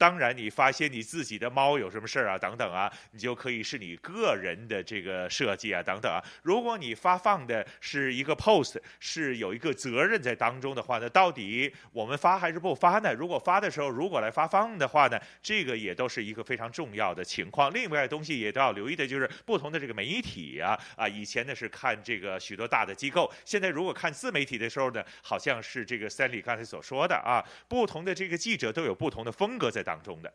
当然，你发现你自己的猫有什么事儿啊，等等啊，你就可以是你个人的这个设计啊，等等啊。如果你发放的是一个 post，是有一个责任在当中的话呢，到底我们发还是不发呢？如果发的时候，如果来发放的话呢，这个也都是一个非常重要的情况。另外东西也都要留意的，就是不同的这个媒体啊啊，以前呢是看这个许多大的机构，现在如果看自媒体的时候呢，好像是这个三里刚才所说的啊，不同的这个记者都有不同的风格在当。当中的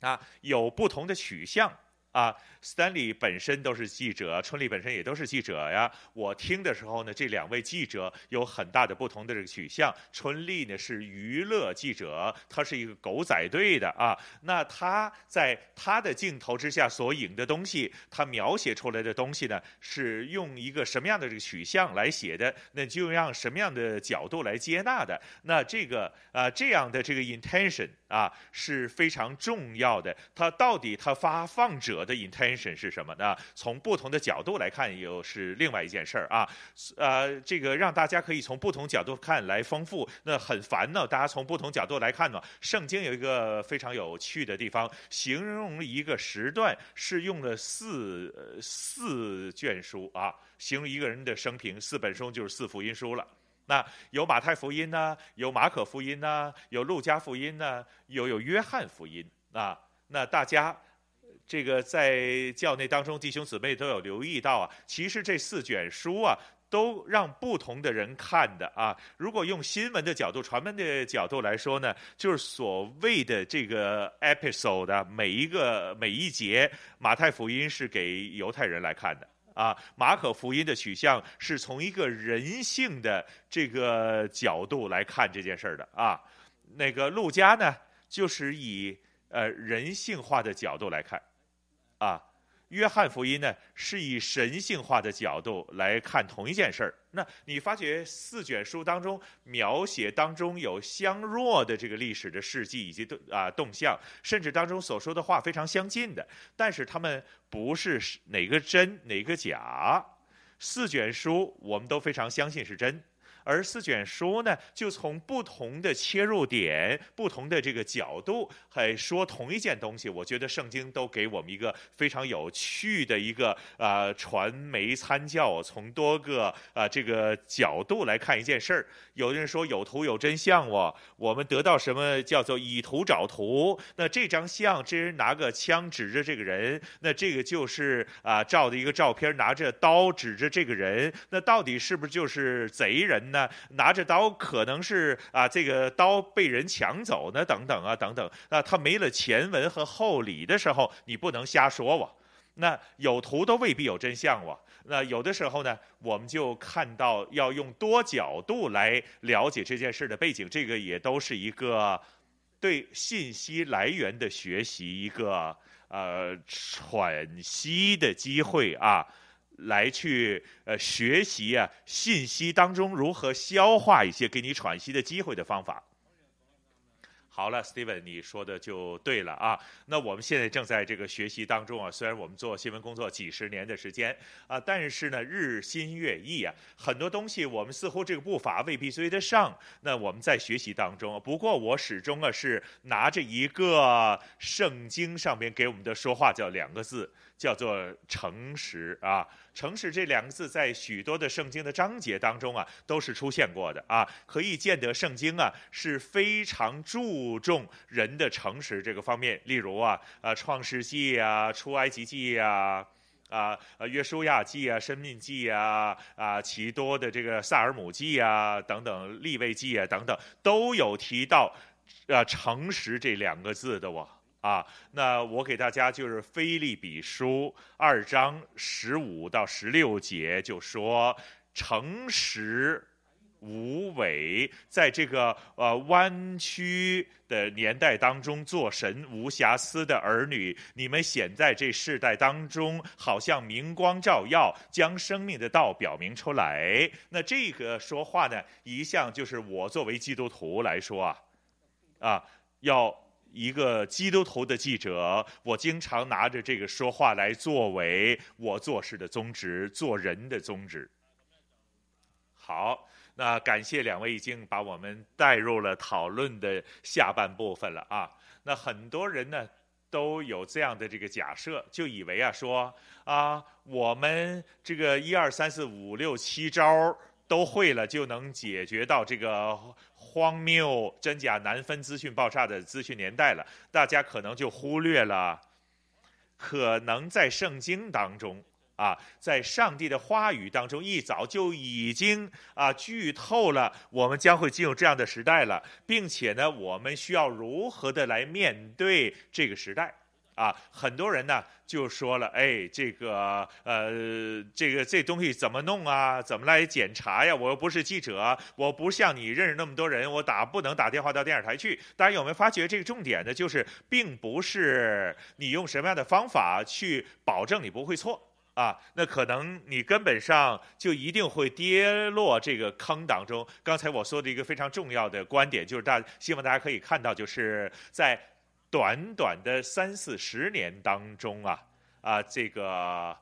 啊，有不同的取向。啊，Stanley 本身都是记者，春丽本身也都是记者呀。我听的时候呢，这两位记者有很大的不同的这个取向。春丽呢是娱乐记者，他是一个狗仔队的啊。那他在他的镜头之下所影的东西，他描写出来的东西呢，是用一个什么样的这个取向来写的？那就让什么样的角度来接纳的？那这个啊，这样的这个 intention 啊是非常重要的。他到底他发放者。我的 intention 是什么呢？从不同的角度来看，又是另外一件事儿啊。呃，这个让大家可以从不同角度看来丰富，那很烦呢。大家从不同角度来看呢，圣经有一个非常有趣的地方，形容一个时段是用了四四卷书啊，形容一个人的生平，四本书就是四福音书了。那有马太福音呢，有马可福音呢，有路加福音呢，又有约翰福音啊。那大家。这个在教内当中，弟兄姊妹都有留意到啊。其实这四卷书啊，都让不同的人看的啊。如果用新闻的角度、传闻的角度来说呢，就是所谓的这个 episode 的每一个每一节，马太福音是给犹太人来看的啊。马可福音的取向是从一个人性的这个角度来看这件事儿的啊。那个路加呢，就是以呃人性化的角度来看啊。约翰福音呢，是以神性化的角度来看同一件事儿。那你发觉四卷书当中描写当中有相若的这个历史的事迹以及动啊动向，甚至当中所说的话非常相近的，但是他们不是哪个真哪个假。四卷书我们都非常相信是真。而四卷书呢，就从不同的切入点、不同的这个角度，还说同一件东西。我觉得圣经都给我们一个非常有趣的一个啊传媒参教，从多个啊这个角度来看一件事儿。有的人说有图有真相哦，我们得到什么叫做以图找图？那这张相，这人拿个枪指着这个人，那这个就是啊照的一个照片，拿着刀指着这个人，那到底是不是就是贼人呢？拿着刀可能是啊，这个刀被人抢走呢，等等啊，等等。那他没了前文和后理的时候，你不能瞎说哇。那有图都未必有真相哇。那有的时候呢，我们就看到要用多角度来了解这件事的背景，这个也都是一个对信息来源的学习，一个呃喘息的机会啊。来去呃学习啊，信息当中如何消化一些给你喘息的机会的方法。好了，Steven，你说的就对了啊。那我们现在正在这个学习当中啊。虽然我们做新闻工作几十年的时间啊，但是呢，日新月异啊，很多东西我们似乎这个步伐未必追得上。那我们在学习当中，不过我始终啊是拿着一个圣经上面给我们的说话叫两个字。叫做诚实啊，诚实这两个字在许多的圣经的章节当中啊，都是出现过的啊，可以见得圣经啊是非常注重人的诚实这个方面。例如啊，啊创世纪啊，出埃及记啊，啊呃约书亚记啊，申命记啊，啊其多的这个撒尔母记啊等等，利未记啊等等，都有提到啊诚实这两个字的哇。啊，那我给大家就是《腓立比书》二章十五到十六节，就说诚实无伪，在这个呃弯曲的年代当中，做神无瑕疵的儿女，你们显在这世代当中，好像明光照耀，将生命的道表明出来。那这个说话呢，一向就是我作为基督徒来说啊，啊要。一个基督徒的记者，我经常拿着这个说话来作为我做事的宗旨，做人的宗旨。好，那感谢两位已经把我们带入了讨论的下半部分了啊。那很多人呢都有这样的这个假设，就以为啊说啊我们这个一二三四五六七招都会了，就能解决到这个。荒谬、真假难分、资讯爆炸的资讯年代了，大家可能就忽略了，可能在圣经当中啊，在上帝的话语当中，一早就已经啊剧透了，我们将会进入这样的时代了，并且呢，我们需要如何的来面对这个时代。啊，很多人呢就说了，哎，这个呃，这个这东西怎么弄啊？怎么来检查呀？我又不是记者，我不像你认识那么多人，我打不能打电话到电视台去。大家有没有发觉这个重点呢？就是并不是你用什么样的方法去保证你不会错啊，那可能你根本上就一定会跌落这个坑当中。刚才我说的一个非常重要的观点，就是大希望大家可以看到，就是在。短短的三四十年当中啊，啊，这个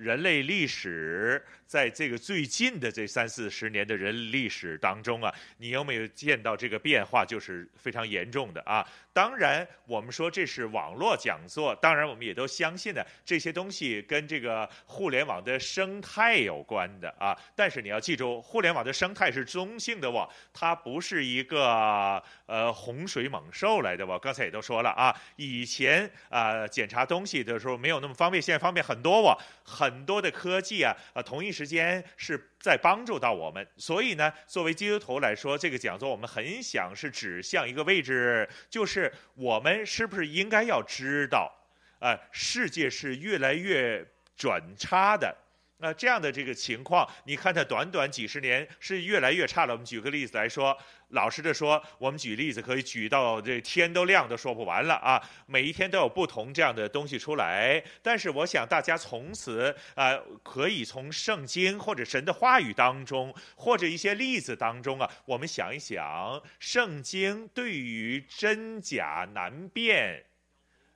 人类历史。在这个最近的这三四十年的人历史当中啊，你有没有见到这个变化？就是非常严重的啊。当然，我们说这是网络讲座，当然我们也都相信呢，这些东西跟这个互联网的生态有关的啊。但是你要记住，互联网的生态是中性的哇，它不是一个呃洪水猛兽来的我。刚才也都说了啊，以前啊、检查东西的时候没有那么方便，现在方便很多哇。很很多的科技啊啊同一时间是在帮助到我们，所以呢，作为基督徒来说，这个讲座我们很想是指向一个位置，就是我们是不是应该要知道，呃，世界是越来越转差的，那这样的这个情况，你看它短短几十年是越来越差了。我们举个例子来说，老实的说，我们举例子可以举到这天都亮都说不完了啊！每一天都有不同这样的东西出来。但是我想大家从此啊，可以从圣经或者神的话语当中，或者一些例子当中啊，我们想一想，圣经对于真假难辨。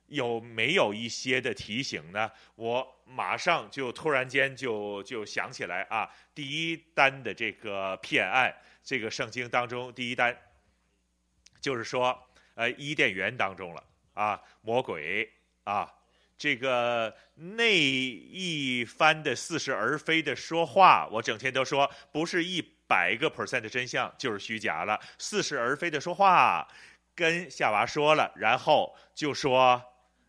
有没有一些的提醒呢？我马上就突然间就就想起来啊，第一单的这个骗案，这个圣经当中第一单，就是说，呃，伊甸园当中了啊，魔鬼啊，这个那一番的似是而非的说话，我整天都说不是一百个 percent 的真相，就是虚假了，似是而非的说话，跟夏娃说了，然后就说。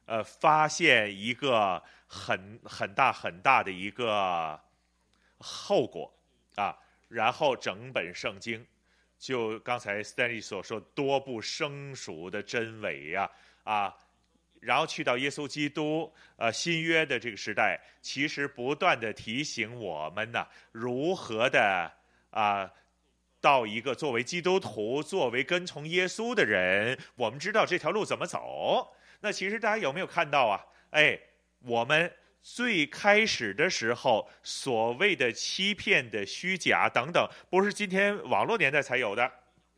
呃，发现一个很很大很大的一个后果啊，然后整本圣经就刚才 Stanley 所说多不生熟的真伪呀啊，然后去到耶稣基督呃新约的这个时代，其实不断的提醒我们呢，如何的啊，到一个作为基督徒、作为跟从耶稣的人，我们知道这条路怎么走。那其实大家有没有看到啊？哎，我们最开始的时候所谓的欺骗的虚假等等，不是今天网络年代才有的，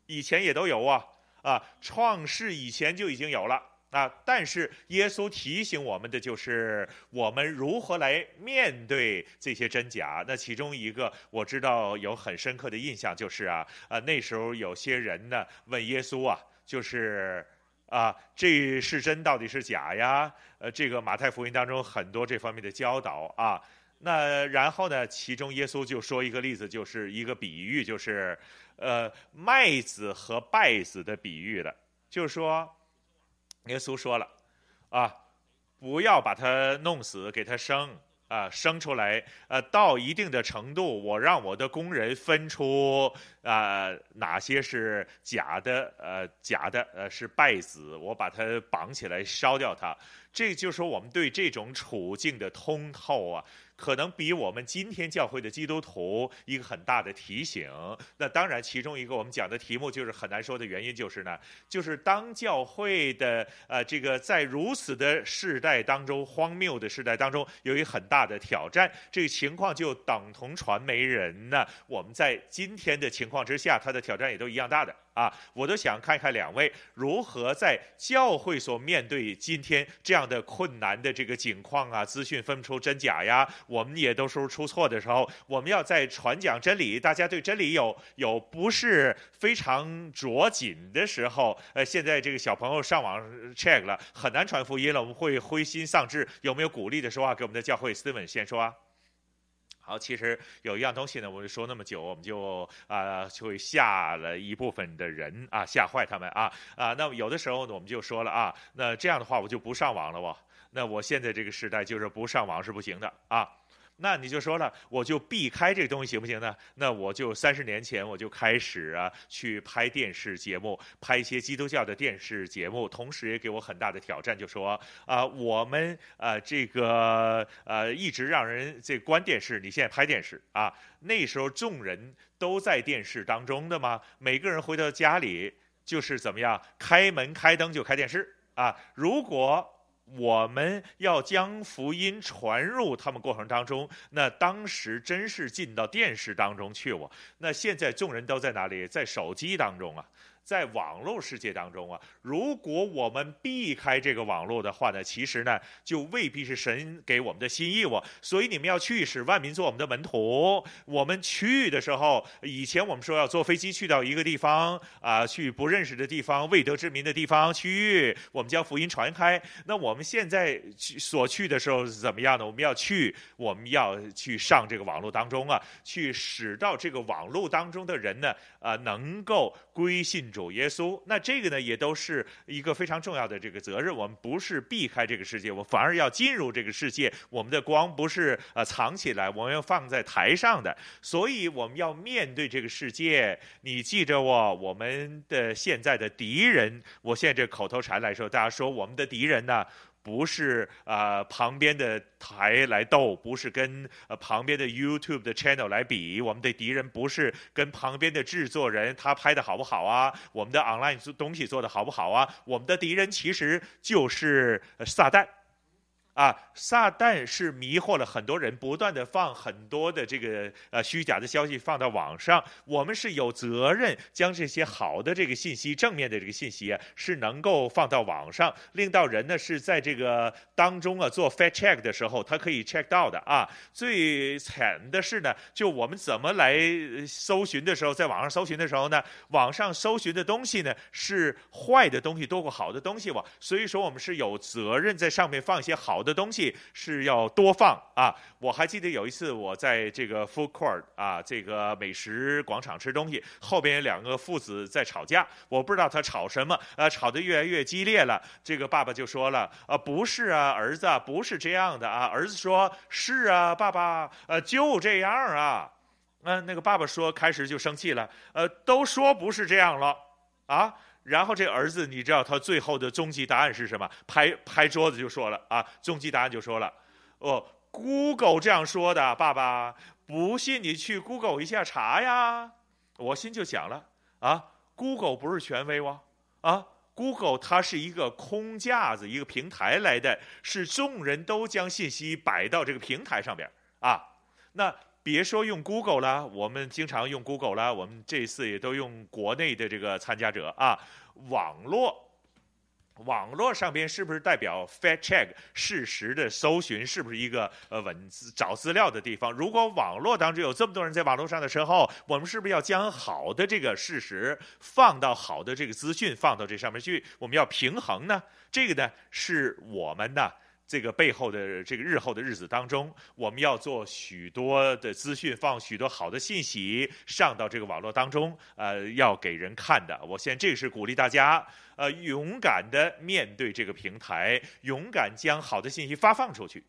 以前也都有啊啊！创世以前就已经有了啊。但是耶稣提醒我们的就是我们如何来面对这些真假。那其中一个我知道有很深刻的印象就是啊啊，那时候有些人呢问耶稣啊，就是。啊，这是真，到底是假呀？呃，这个马太福音当中很多这方面的教导啊。那然后呢，其中耶稣就说一个例子，就是一个比喻，就是呃麦子和稗子的比喻了。就是说，耶稣说了啊，不要把它弄死，给它生。啊，生出来，呃，到一定的程度，我让我的工人分出啊哪些是假的，呃，假的，呃，是败子，我把它绑起来烧掉它。这就是我们对这种处境的通透啊。可能比我们今天教会的基督徒一个很大的提醒。那当然，其中一个我们讲的题目就是很难说的原因，就是呢，就是当教会的呃这个在如此的世代当中，荒谬的世代当中，有一个很大的挑战。这个情况就等同传媒人呢，我们在今天的情况之下，他的挑战也都一样大的。啊，我都想看看两位如何在教会所面对今天这样的困难的这个境况啊，资讯分不出真假呀，我们也都说出错的时候，我们要在传讲真理，大家对真理有有不是非常着紧的时候，呃，现在这个小朋友上网 check 了，很难传福音了，我们会灰心丧志，有没有鼓励的说话给我们的教会？Steven 先说啊。好，其实有一样东西呢，我就说那么久，我们就啊、就会吓了一部分的人啊，吓坏他们啊啊。那么有的时候呢，我们就说了啊，那这样的话我就不上网了，我那我现在这个时代就是不上网是不行的啊。那你就说了，我就避开这个东西行不行呢？那我就三十年前我就开始啊去拍电视节目，拍一些基督教的电视节目，同时也给我很大的挑战，就说啊、我们啊、这个呃一直让人这关电视，你现在拍电视啊，那时候众人都在电视当中的嘛，每个人回到家里就是怎么样，开门开灯就开电视啊，如果。我们要将福音传入他们过程当中，那当时真是进到电视当中去我。那现在众人都在哪里？在手机当中啊。在网络世界当中啊，如果我们避开这个网络的话呢，其实呢就未必是神给我们的心意哦。所以你们要去使万民做我们的门徒。我们去的时候，以前我们说要坐飞机去到一个地方啊，去不认识的地方、未得之民的地方去，我们将福音传开。那我们现在去所去的时候是怎么样呢？我们要去，我们要去上这个网络当中啊，去使到这个网络当中的人呢，啊，能够归信主。主耶稣，那这个呢，也都是一个非常重要的这个责任。我们不是避开这个世界，我反而要进入这个世界。我们的光不是呃藏起来，我们要放在台上的。所以我们要面对这个世界。你记着我，我们的现在的敌人，我现在这口头禅来说，大家说我们的敌人呢，不是啊、呃、旁边的台来斗，不是跟呃旁边的 YouTube 的 channel 来比。我们的敌人不是跟旁边的制作人他拍的好不好啊，我们的 online 东西做的好不好啊？我们的敌人其实就是撒旦。啊，撒旦是迷惑了很多人，不断的放很多的这个呃虚假的消息放到网上。我们是有责任将这些好的这个信息、正面的这个信息啊，是能够放到网上，令到人呢是在这个当中啊做 fact check 的时候，他可以 check 到的啊。最惨的是呢，就我们怎么来搜寻的时候，在网上搜寻的时候呢，网上搜寻的东西呢是坏的东西多过好的东西哇。所以说我们是有责任在上面放一些好的。的东西是要多放啊！我还记得有一次我在这个 food court 啊，这个美食广场吃东西，后边有两个父子在吵架，我不知道他吵什么，呃，吵得越来越激烈了。这个爸爸就说了，呃，不是啊，儿子，不是这样的啊。儿子说，是啊，爸爸，呃，就这样啊。嗯、那个爸爸说，开始就生气了，呃，都说不是这样了啊。然后这儿子，你知道他最后的终极答案是什么？拍拍桌子就说了啊，终极答案就说了，哦，Google 这样说的，爸爸，不信你去 Google 一下查呀。我心就想了啊，Google 不是权威哇？啊，Google 它是一个空架子，一个平台来的，是众人都将信息摆到这个平台上边啊，那。别说用 Google 了，我们经常用 Google 了。我们这次也都用国内的这个参加者啊，网络，网络上边是不是代表 fact check 事实的搜寻？是不是一个呃文字找资料的地方？如果网络当中有这么多人在网络上的时候，我们是不是要将好的这个事实放到好的这个资讯放到这上面去？我们要平衡呢？这个呢是我们的。这个背后的这个日后的日子当中，我们要做许多的资讯，放许多好的信息上到这个网络当中，呃，要给人看的。我现在这个是鼓励大家，呃，勇敢的面对这个平台，勇敢将好的信息发放出去。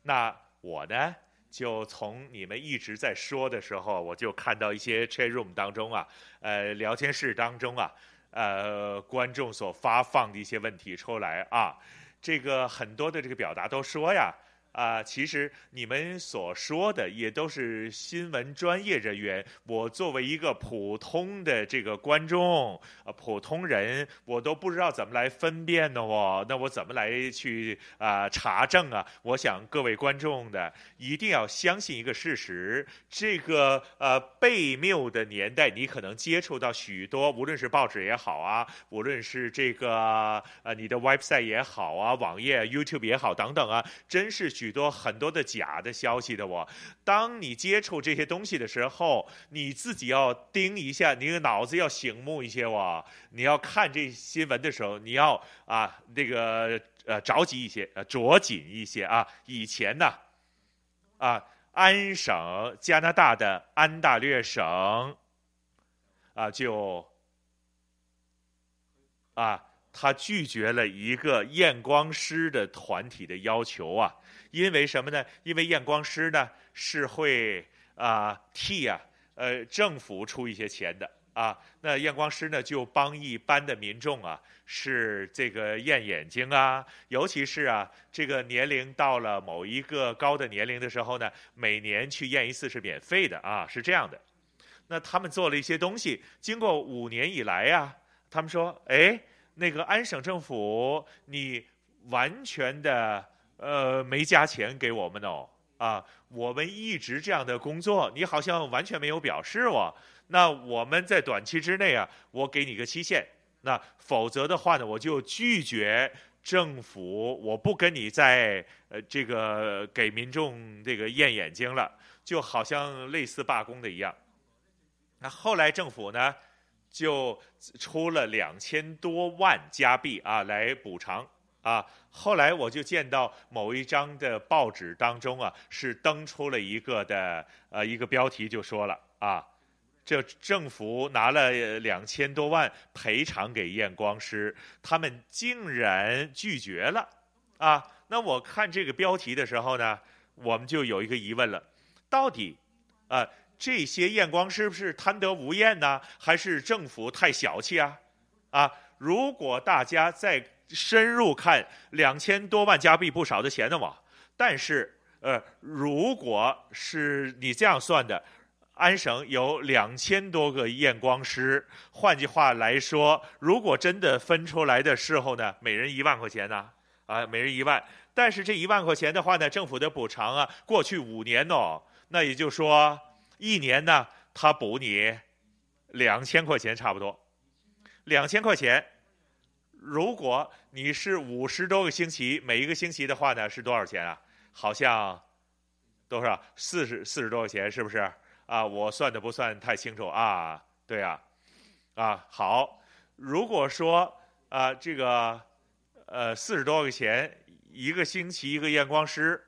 那我呢，就从你们一直在说的时候，我就看到一些 chat room 当中啊，呃，聊天室当中啊，呃，观众所发放的一些问题出来啊。这个很多的这个表达都说呀。啊，其实你们所说的也都是新闻专业人员。我作为一个普通的这个观众，啊，普通人，我都不知道怎么来分辨呢？哦，那我怎么来去啊查证啊？我想各位观众的一定要相信一个事实：这个呃被谬的年代，你可能接触到许多，无论是报纸也好啊，无论是这个呃你的 website 也好啊，网页 YouTube 也好等等啊，真是。许多很多的假的消息的我，当你接触这些东西的时候，你自己要盯一下，你的脑子要醒目一些哇！你要看这新闻的时候，你要啊那个呃着急一些，呃着紧一些啊。以前呢，啊安省加拿大的安大略省啊就啊他拒绝了一个验光师的团体的要求啊。因为什么呢？因为验光师呢是会啊替啊呃政府出一些钱的啊。那验光师呢就帮一般的民众啊是这个验眼睛啊，尤其是啊这个年龄到了某一个高的年龄的时候呢，每年去验一次是免费的啊，是这样的。那他们做了一些东西，经过五年以来呀、啊，他们说，哎，那个安省政府你完全的。呃，没加钱给我们哦，啊，我们一直这样的工作，你好像完全没有表示哦。那我们在短期之内啊，我给你个期限，那否则的话呢，我就拒绝政府，我不跟你在呃这个给民众这个验眼睛了，就好像类似罢工的一样。那后来政府呢，就出了两千多万加币啊来补偿。啊，后来我就见到某一张的报纸当中啊，是登出了一个的呃一个标题，就说了啊，这政府拿了两千多万赔偿给验光师，他们竟然拒绝了啊。那我看这个标题的时候呢，我们就有一个疑问了，到底啊这些验光师是不是贪得无厌呢，还是政府太小气啊？啊，如果大家在深入看两千多万加币不少的钱的嘛。但是，呃，如果是你这样算的，安省有两千多个验光师，换句话来说，如果真的分出来的时候呢，每人一万块钱呢，啊，每人一万。但是这一万块钱的话呢，政府的补偿啊，过去五年哦，那也就说，一年呢，他补你两千块钱差不多，两千块钱。如果你是五十多个星期，每一个星期的话呢，是多少钱啊？好像多少？四十四十多块钱，是不是？啊，我算的不算太清楚啊。对啊，啊好。如果说啊，这个呃四十多块钱。一个星期一个验光师，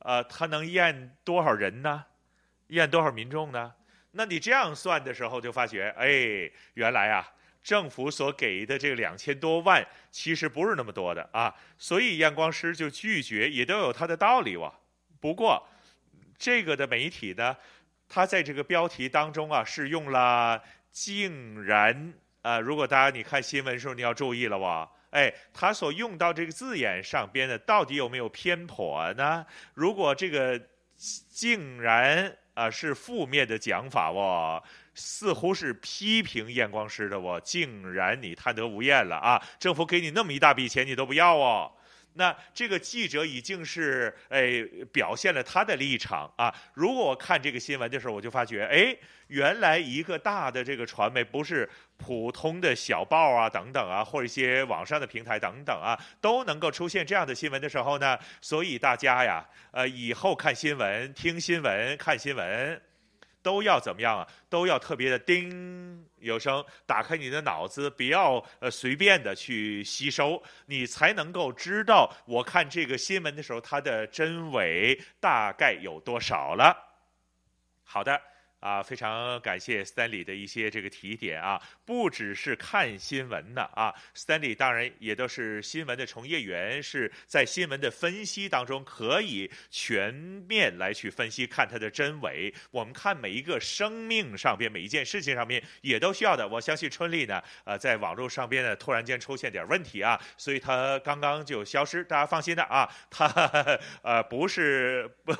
呃，他能验多少人呢？验多少民众呢？那你这样算的时候，就发觉，哎，原来啊，政府所给的这个两千多万，其实不是那么多的啊。所以验光师就拒绝，也都有他的道理哇。不过，这个的媒体呢，他在这个标题当中啊，是用了“竟然”啊。如果大家你看新闻的时候，你要注意了哇。哎，他所用到这个字眼上边的，到底有没有偏颇呢？如果这个竟然啊、是负面的讲法哦，似乎是批评验光师的哦，竟然你贪得无厌了啊！政府给你那么一大笔钱，你都不要哦。那这个记者已经是哎表现了他的立场啊。如果我看这个新闻的时候，我就发觉哎，原来一个大的这个传媒不是普通的小报啊等等啊，或者一些网上的平台等等啊，都能够出现这样的新闻的时候呢，所以大家呀，呃，以后看新闻、听新闻、看新闻。都要怎么样啊？都要特别的叮有声，打开你的脑子，不要呃随便的去吸收，你才能够知道我看这个新闻的时候，它的真伪大概有多少了。好的。啊，非常感谢 Stanley 的一些这个提点啊，不只是看新闻的啊，Stanley 当然也都是新闻的从业员，是在新闻的分析当中可以全面来去分析，看它的真伪。我们看每一个生命上边，每一件事情上面也都需要的。我相信春丽呢，呃，在网络上边呢突然间出现点问题啊，所以他刚刚就消失，大家放心的啊，他呃不是不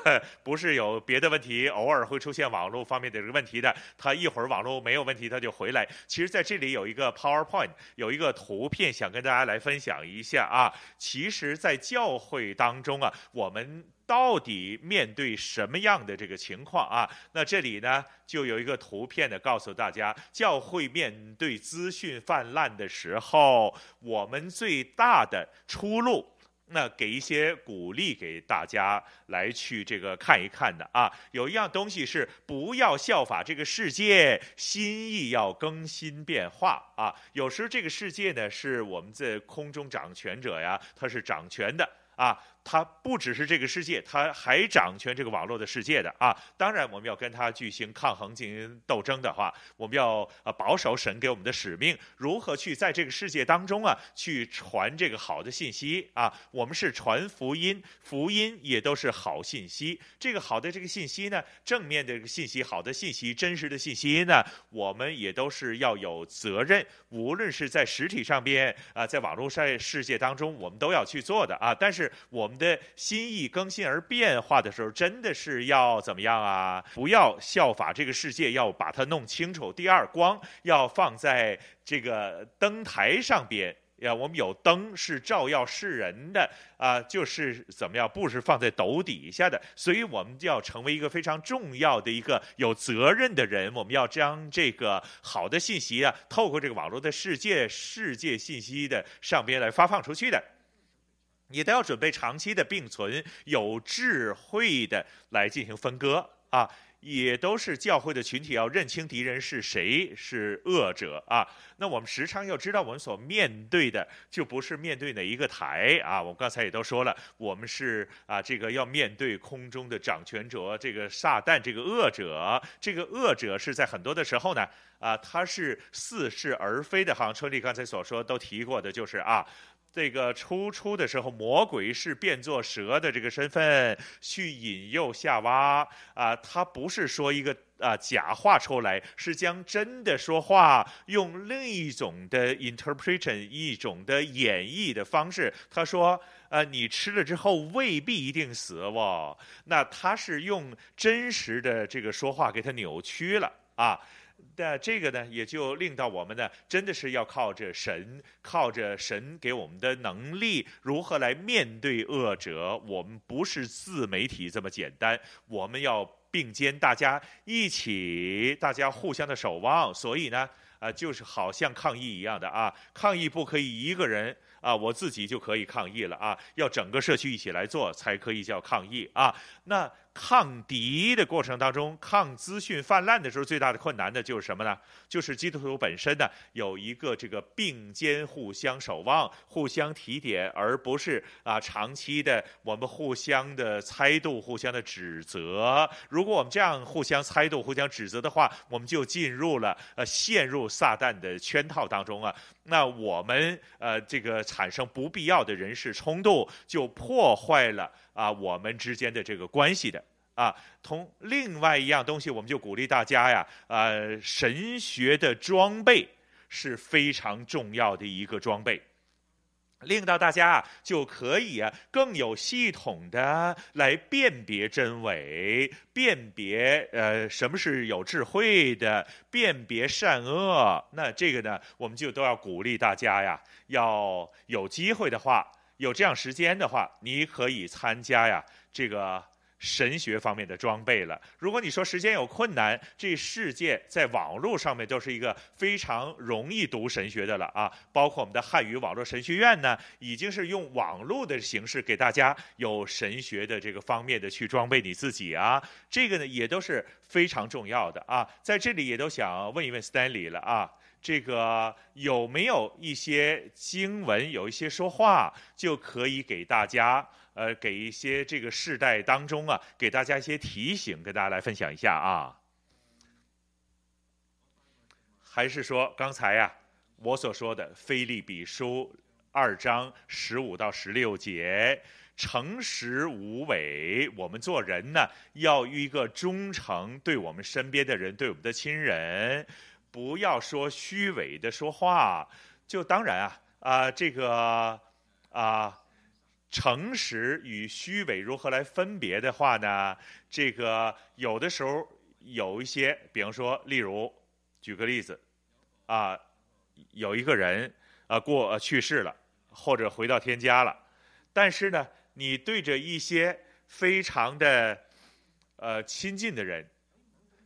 不是有别的问题，偶尔会出现网络方面这个问题的，他一会儿网络没有问题，他就回来。其实在这里有一个 PowerPoint，有一个图片想跟大家来分享一下啊。其实，在教会当中啊，我们到底面对什么样的这个情况啊？那这里呢，就有一个图片呢，告诉大家，教会面对资讯泛滥的时候，我们最大的出路。那给一些鼓励给大家来去这个看一看的啊，有一样东西是不要效法这个世界，心意要更新变化啊。有时候这个世界呢，是我们在空中掌权者呀，他是掌权的啊。它不只是这个世界，它还掌权这个网络的世界的啊！当然，我们要跟它进行抗衡、进行斗争的话，我们要呃保守神给我们的使命，如何去在这个世界当中啊，去传这个好的信息啊？我们是传福音，福音也都是好信息。这个好的这个信息呢，正面的这个信息、好的信息、真实的信息呢，我们也都是要有责任，无论是在实体上边啊，在网络上世界当中，我们都要去做的啊。但是我们的心意更新而变化的时候，真的是要怎么样啊？不要效法这个世界，要把它弄清楚。第二，光要放在这个灯台上边，要我们有灯是照耀世人的啊，就是怎么样，不是放在斗底下的。所以我们就要成为一个非常重要的一个有责任的人。我们要将这个好的信息啊，透过这个网络的世界、世界信息的上边来发放出去的。你都要准备长期的并存，有智慧的来进行分割啊，也都是教会的群体要认清敌人是谁，是恶者啊。那我们时常要知道，我们所面对的就不是面对哪一个台啊。我们刚才也都说了，我们是啊，这个要面对空中的掌权者，这个撒旦，这个恶者。这个恶者是在很多的时候呢，啊，他是似是而非的。好像春丽刚才所说都提过的，就是啊。这个初出的时候，魔鬼是变作蛇的这个身份去引诱夏娃啊，他不是说一个啊假话出来，是将真的说话用另一种的 interpretation 一种的演绎的方式。他说：“呃，你吃了之后未必一定死哦。”那他是用真实的这个说话给他扭曲了啊。那这个呢，也就令到我们呢，真的是要靠着神，靠着神给我们的能力，如何来面对恶者。我们不是自媒体这么简单，我们要并肩，大家一起，大家互相的守望。所以呢，啊，就是好像抗议一样的啊，抗议不可以一个人啊，我自己就可以抗议了啊，要整个社区一起来做才可以叫抗议啊。那。抗敌的过程当中，抗资讯泛滥的时候，最大的困难的就是什么呢？就是基督徒本身呢，有一个这个并肩互相守望、互相提点，而不是啊长期的我们互相的猜度、互相的指责。如果我们这样互相猜度、互相指责的话，我们就进入了呃陷入撒旦的圈套当中啊。那我们呃这个产生不必要的人事冲动，就破坏了。啊，我们之间的这个关系的啊，同另外一样东西，我们就鼓励大家呀，呃，神学的装备是非常重要的一个装备，令到大家就可以更有系统的来辨别真伪，辨别呃什么是有智慧的，辨别善恶。那这个呢，我们就都要鼓励大家呀，要有机会的话。有这样时间的话，你可以参加呀，这个神学方面的装备了。如果你说时间有困难，这世界在网络上面都是一个非常容易读神学的了啊。包括我们的汉语网络神学院呢，已经是用网络的形式给大家有神学的这个方面的去装备你自己啊。这个呢也都是非常重要的啊。在这里也都想问一问 Stanley 了啊。这个有没有一些经文，有一些说话，就可以给大家，呃，给一些这个世代当中啊，给大家一些提醒，跟大家来分享一下啊？还是说刚才呀，我所说的《腓利比书》二章十五到十六节，诚实无伪，我们做人呢，要一个忠诚，对我们身边的人，对我们的亲人。不要说虚伪的说话，就当然啊啊、这个啊、诚实与虚伪如何来分别的话呢？这个有的时候有一些，比方说，例如举个例子啊、有一个人啊、过、去世了，或者回到天家了，但是呢，你对着一些非常的呃亲近的人。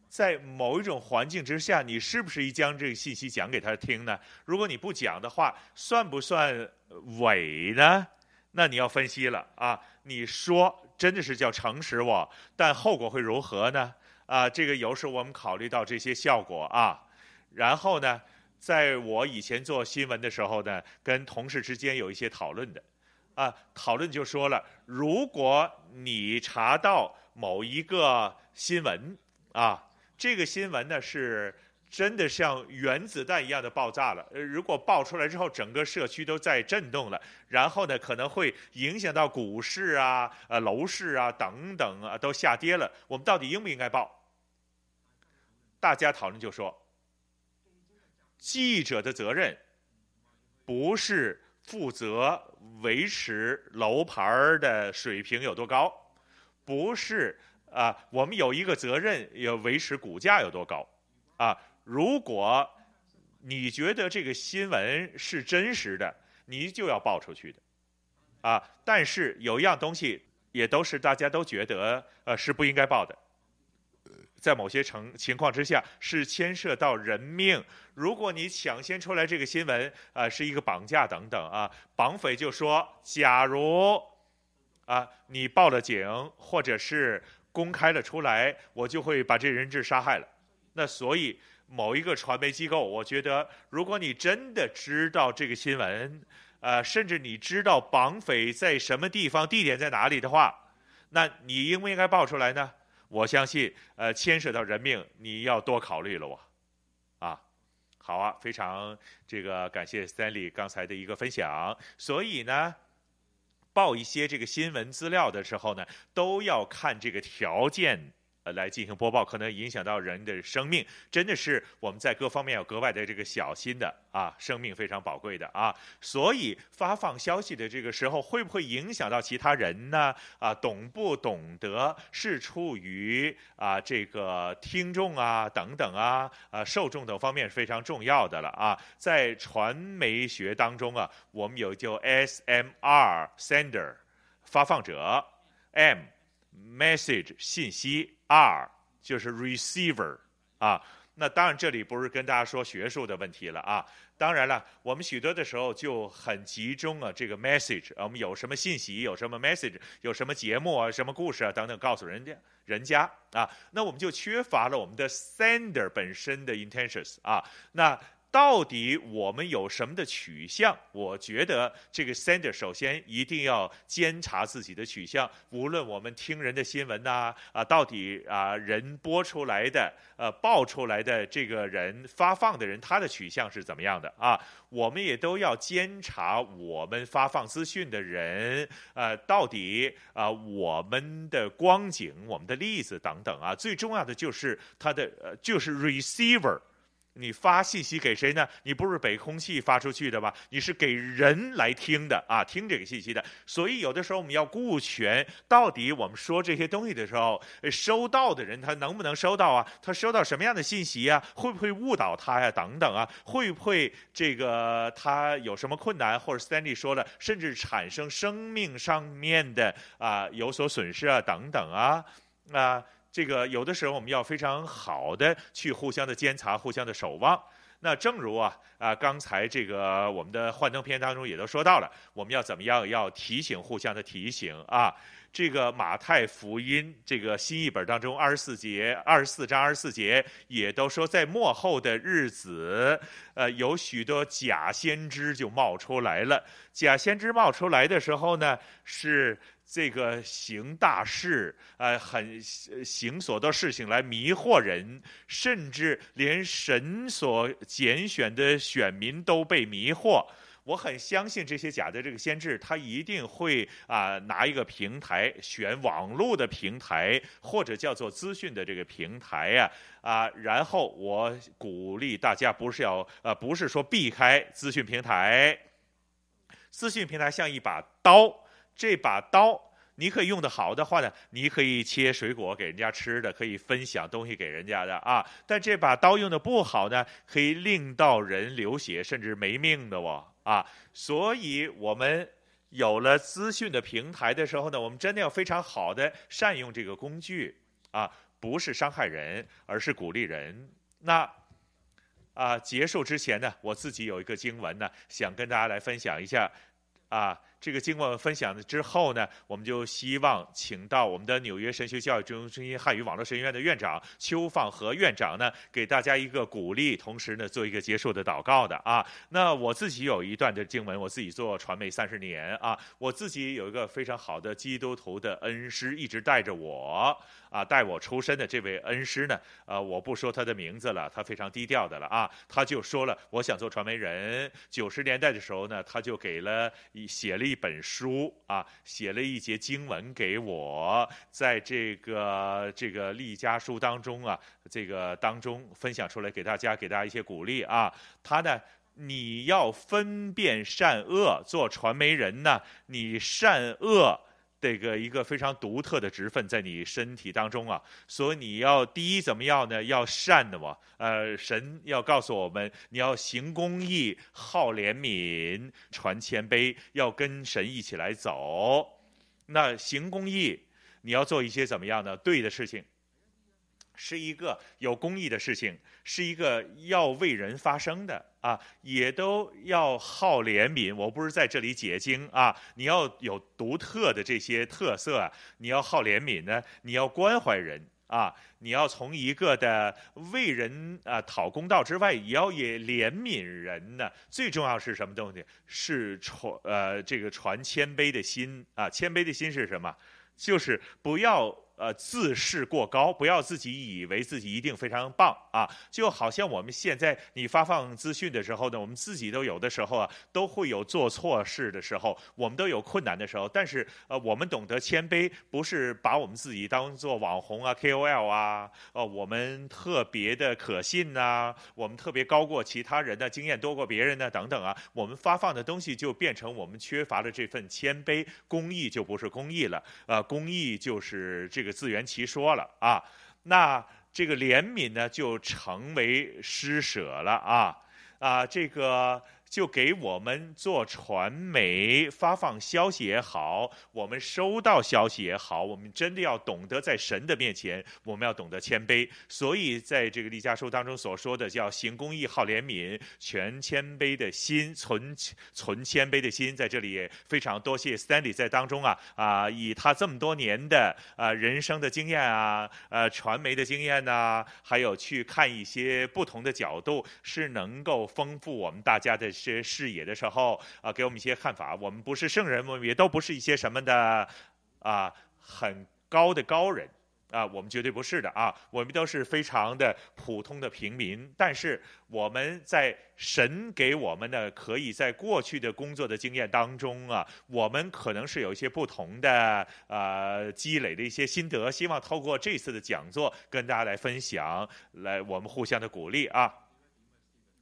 在某一种环境之下，你是不是一将这个信息讲给他听呢？如果你不讲的话，算不算伪呢？那你要分析了啊！你说真的是叫诚实我，但后果会如何呢？啊，这个有时我们考虑到这些效果啊。然后呢，在我以前做新闻的时候呢，跟同事之间有一些讨论的啊，讨论就说了，如果你查到某一个新闻啊。这个新闻呢是真的像原子弹一样的爆炸了。呃，如果爆出来之后，整个社区都在震动了，然后呢可能会影响到股市啊、呃楼市啊等等啊都下跌了。我们到底应不应该报？大家讨论就说，记者的责任不是负责维持楼盘的水平有多高，不是。啊，我们有一个责任，要维持股价有多高，啊，如果你觉得这个新闻是真实的，你就要报出去的，啊，但是有一样东西也都是大家都觉得呃是不应该报的，在某些情情况之下是牵涉到人命，如果你抢先出来这个新闻啊是一个绑架等等啊，绑匪就说，假如啊你报了警或者是。公开了出来，我就会把这人质杀害了。那所以某一个传媒机构，我觉得，如果你真的知道这个新闻，呃，甚至你知道绑匪在什么地方、地点在哪里的话，那你应不应该报出来呢？我相信，呃，牵涉到人命，你要多考虑了，我，啊，好啊，非常这个感谢 Stanley 刚才的一个分享。所以呢。报一些这个新闻资料的时候呢，都要看这个条件呃，来进行播报，可能影响到人的生命，真的是我们在各方面要格外的这个小心的啊，生命非常宝贵的啊，所以发放消息的这个时候，会不会影响到其他人呢？啊，懂不懂得是处于啊这个听众啊等等啊啊受众等方面是非常重要的了啊，在传媒学当中啊，我们有叫 SMR sender 发放者，M message 信息。R 就是 receiver 啊，那当然这里不是跟大家说学术的问题了啊。当然了，我们许多的时候就很集中啊，这个 message，啊我们有什么信息，有什么 message，有什么节目啊，什么故事啊等等，告诉人家人家啊，那我们就缺乏了我们的 sender 本身的 intentions 啊，那。到底我们有什么的取向？我觉得这个 sender 首先一定要监察自己的取向。无论我们听人的新闻呐，啊，到底啊人播出来的，呃，报出来的这个人发放的人，他的取向是怎么样的啊？我们也都要监察我们发放资讯的人，呃，到底啊我们的光景、我们的例子等等啊，最重要的就是他的呃，就是 receiver。你发信息给谁呢？你不是给空气发出去的吧？你是给人来听的啊，听这个信息的。所以有的时候我们要顾全，到底我们说这些东西的时候，收到的人他能不能收到啊？他收到什么样的信息啊？会不会误导他呀？等等啊？会不会这个他有什么困难？或者 Stanley 说了，甚至产生生命上面的啊有所损失啊？等等啊啊。这个有的时候我们要非常好的去互相的监察、互相的守望。那正如啊啊刚才这个我们的幻灯片当中也都说到了，我们要怎么样？要提醒、互相的提醒啊。这个马太福音这个新译本当中二十四节、二十四章二十四节也都说，在末后的日子，呃，有许多假先知就冒出来了。假先知冒出来的时候呢，是。这个行大事，呃，很行所的事情来迷惑人，甚至连神所拣选的选民都被迷惑。我很相信这些假的这个先知，他一定会啊、拿一个平台，选网络的平台，或者叫做资讯的这个平台呀啊、然后我鼓励大家不是要呃不是说避开资讯平台，资讯平台像一把刀。这把刀，你可以用得好的话呢，你可以切水果给人家吃的，可以分享东西给人家的啊。但这把刀用得不好呢，可以令到人流血，甚至没命的哦啊。所以，我们有了资讯的平台的时候呢，我们真的要非常好的善用这个工具啊，不是伤害人，而是鼓励人。那啊，结束之前呢，我自己有一个经文呢，想跟大家来分享一下啊。这个经过分享了之后呢，我们就希望请到我们的纽约神学教育中心汉语网络神学院的院长邱放和院长呢，给大家一个鼓励，同时呢做一个结束的祷告的啊。那我自己有一段的经文，我自己做传媒三十年啊，我自己有一个非常好的基督徒的恩师，一直带着我啊，带我出身的这位恩师呢，呃，我不说他的名字了，他非常低调的了啊，他就说了，我想做传媒人。九十年代的时候呢，他就给了写了一。本书啊，写了一节经文给我，在这个这个立家书当中啊，这个当中分享出来给大家，给大家一些鼓励啊。他呢，你要分辨善恶，做传媒人呢，你善恶。这个一个非常独特的职分在你身体当中啊，所以你要第一怎么样呢？要善的嘛，呃，神要告诉我们，你要行公义、好怜悯、传谦卑，要跟神一起来走。那行公义，你要做一些怎么样呢？对的事情。是一个有公义的事情，是一个要为人发声的啊，也都要好怜悯。我不是在这里解经啊，你要有独特的这些特色，你要好怜悯呢，你要关怀人啊，你要从一个的为人啊讨公道之外，也要也怜悯人呢。最重要是什么东西？是传呃这个传谦卑的心啊，谦卑的心是什么？就是不要。呃自视过高，不要自己以为自己一定非常棒啊。就好像我们现在你发放资讯的时候呢，我们自己都有的时候啊，都会有做错事的时候，我们都有困难的时候。但是呃，我们懂得谦卑，不是把我们自己当做网红啊、KOL 啊，呃，我们特别的可信呐、我们特别高过其他人的经验多过别人呢等等啊，我们发放的东西就变成我们缺乏了这份谦卑，公益就不是公益了，呃，公益就是这个自圆其说了啊，那这个怜悯呢就成为施舍了啊啊，这个。就给我们做传媒发放消息也好，我们收到消息也好，我们真的要懂得在神的面前，我们要懂得谦卑。所以在这个利家书当中所说的叫行公义、好怜悯、全谦卑的心，存存谦卑的心，在这里也非常多谢 Stanley 在当中啊啊，以他这么多年的啊人生的经验啊，呃传媒的经验呐、还有去看一些不同的角度，是能够丰富我们大家的。些视野的时候啊，给我们一些看法。我们不是圣人，我们也都不是一些什么的啊很高的高人啊，我们绝对不是的啊。我们都是非常的普通的平民。但是我们在神给我们的，可以在过去的工作的经验当中啊，我们可能是有一些不同的呃积累的一些心得，希望透过这次的讲座跟大家来分享，来我们互相的鼓励啊。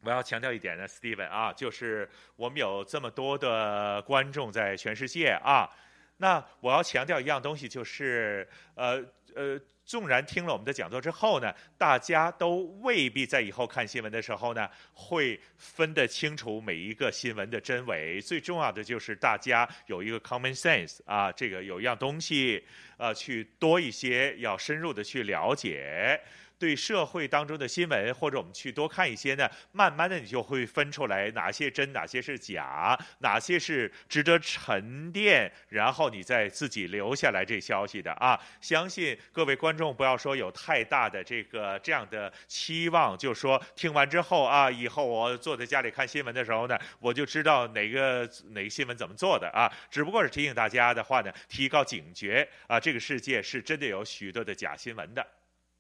我要强调一点呢，Steven 啊，就是我们有这么多的观众在全世界啊，那我要强调一样东西，就是呃呃，纵然听了我们的讲座之后呢，大家都未必在以后看新闻的时候呢，会分得清楚每一个新闻的真伪。最重要的就是大家有一个 common sense 啊，这个有一样东西，呃，去多一些，要深入的去了解。对社会当中的新闻，或者我们去多看一些呢，慢慢的你就会分出来哪些真，哪些是假，哪些是值得沉淀，然后你再自己留下来这消息的啊。相信各位观众不要说有太大的这个这样的期望，就说听完之后啊，以后我坐在家里看新闻的时候呢，我就知道哪个哪个新闻怎么做的啊。只不过是提醒大家的话呢，提高警觉啊，这个世界是真的有许多的假新闻的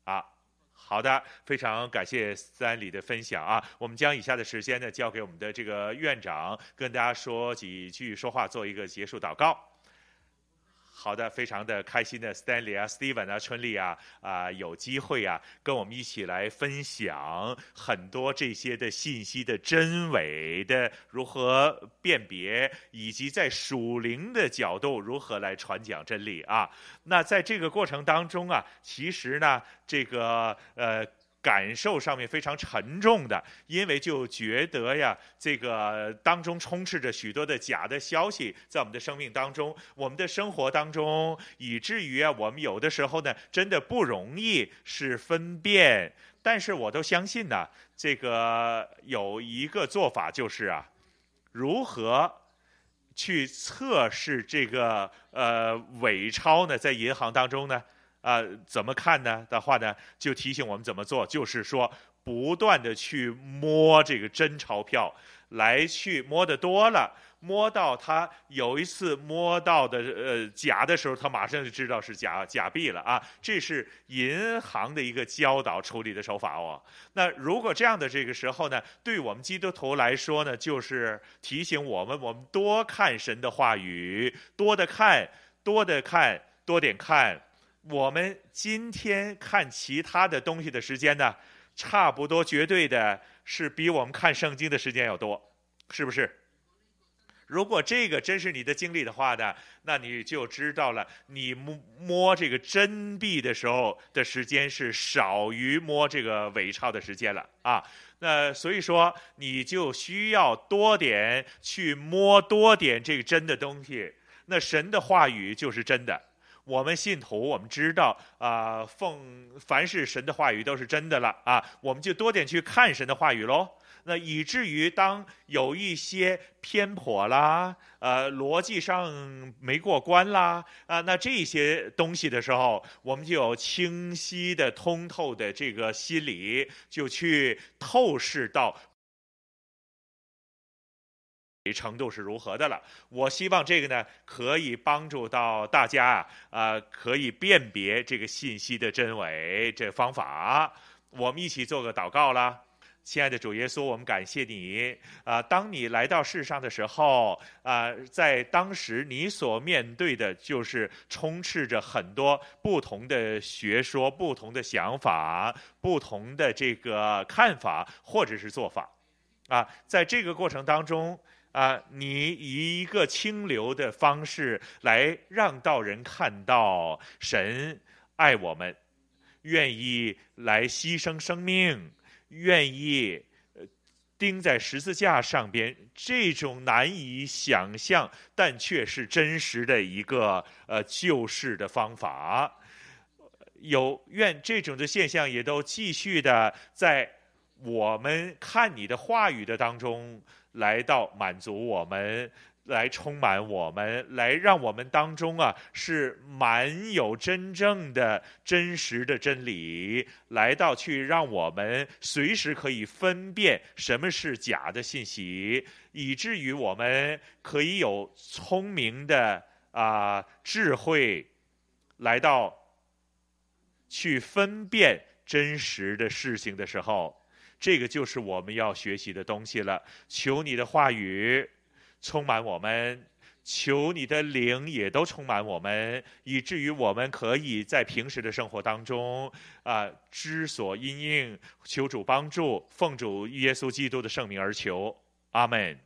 啊。好的，非常感谢三里的分享啊！我们将以下的时间呢，交给我们的这个院长，跟大家说几句说话，做一个结束祷告。好的，非常的开心的，Stanley 啊，Steven 啊，春丽啊，啊、有机会啊，跟我们一起来分享很多这些的信息的真伪的如何辨别，以及在属灵的角度如何来传讲真理啊。那在这个过程当中啊，其实呢，这个呃。感受上面非常沉重的，因为就觉得呀，这个当中充斥着许多的假的消息，在我们的生命当中，我们的生活当中，以至于啊，我们有的时候呢，真的不容易是分辨。但是我都相信呢，这个有一个做法就是啊，如何去测试这个呃伪钞呢？在银行当中呢？啊、怎么看呢？的话呢，就提醒我们怎么做，就是说，不断的去摸这个真钞票，来去摸得多了，摸到他有一次摸到的呃假的时候，他马上就知道是假假币了啊。这是银行的一个教导处理的手法哦。那如果这样的这个时候呢，对我们基督徒来说呢，就是提醒我们，我们多看神的话语，多的看，多的看，多点看。我们今天看其他的东西的时间呢，差不多绝对的是比我们看圣经的时间要多，是不是？如果这个真是你的经历的话呢，那你就知道了，你摸摸这个真币的时候的时间是少于摸这个伪钞的时间了啊。那所以说，你就需要多点去摸多点这个真的东西。那神的话语就是真的。我们信徒，我们知道啊、奉凡是神的话语都是真的了啊，我们就多点去看神的话语喽。那以至于当有一些偏颇啦，呃，逻辑上没过关啦，啊、那这些东西的时候，我们就有清晰的、通透的这个心理，就去透视到。程度是如何的了。我希望这个呢，可以帮助到大家啊，呃，可以辨别这个信息的真伪，这方法，我们一起做个祷告啦。亲爱的主耶稣，我们感谢你啊、当你来到世上的时候啊、在当时你所面对的就是充斥着很多不同的学说、不同的想法、不同的这个看法或者是做法啊。在这个过程当中啊，你以一个清流的方式来让道人看到神爱我们，愿意来牺牲生命。愿意钉在十字架上边，这种难以想象但却是真实的一个呃救世的方法。有愿这种的现象也都继续的在我们看你的话语的当中来到满足我们。来充满我们，来让我们当中啊是满有真正的、真实的真理，来到去让我们随时可以分辨什么是假的信息，以至于我们可以有聪明的啊、智慧，来到去分辨真实的事情的时候，这个就是我们要学习的东西了。求你的话语。充满我们，求你的灵也都充满我们，以至于我们可以在平时的生活当中啊、知所因应，求主帮助，奉主耶稣基督的圣名而求，阿门。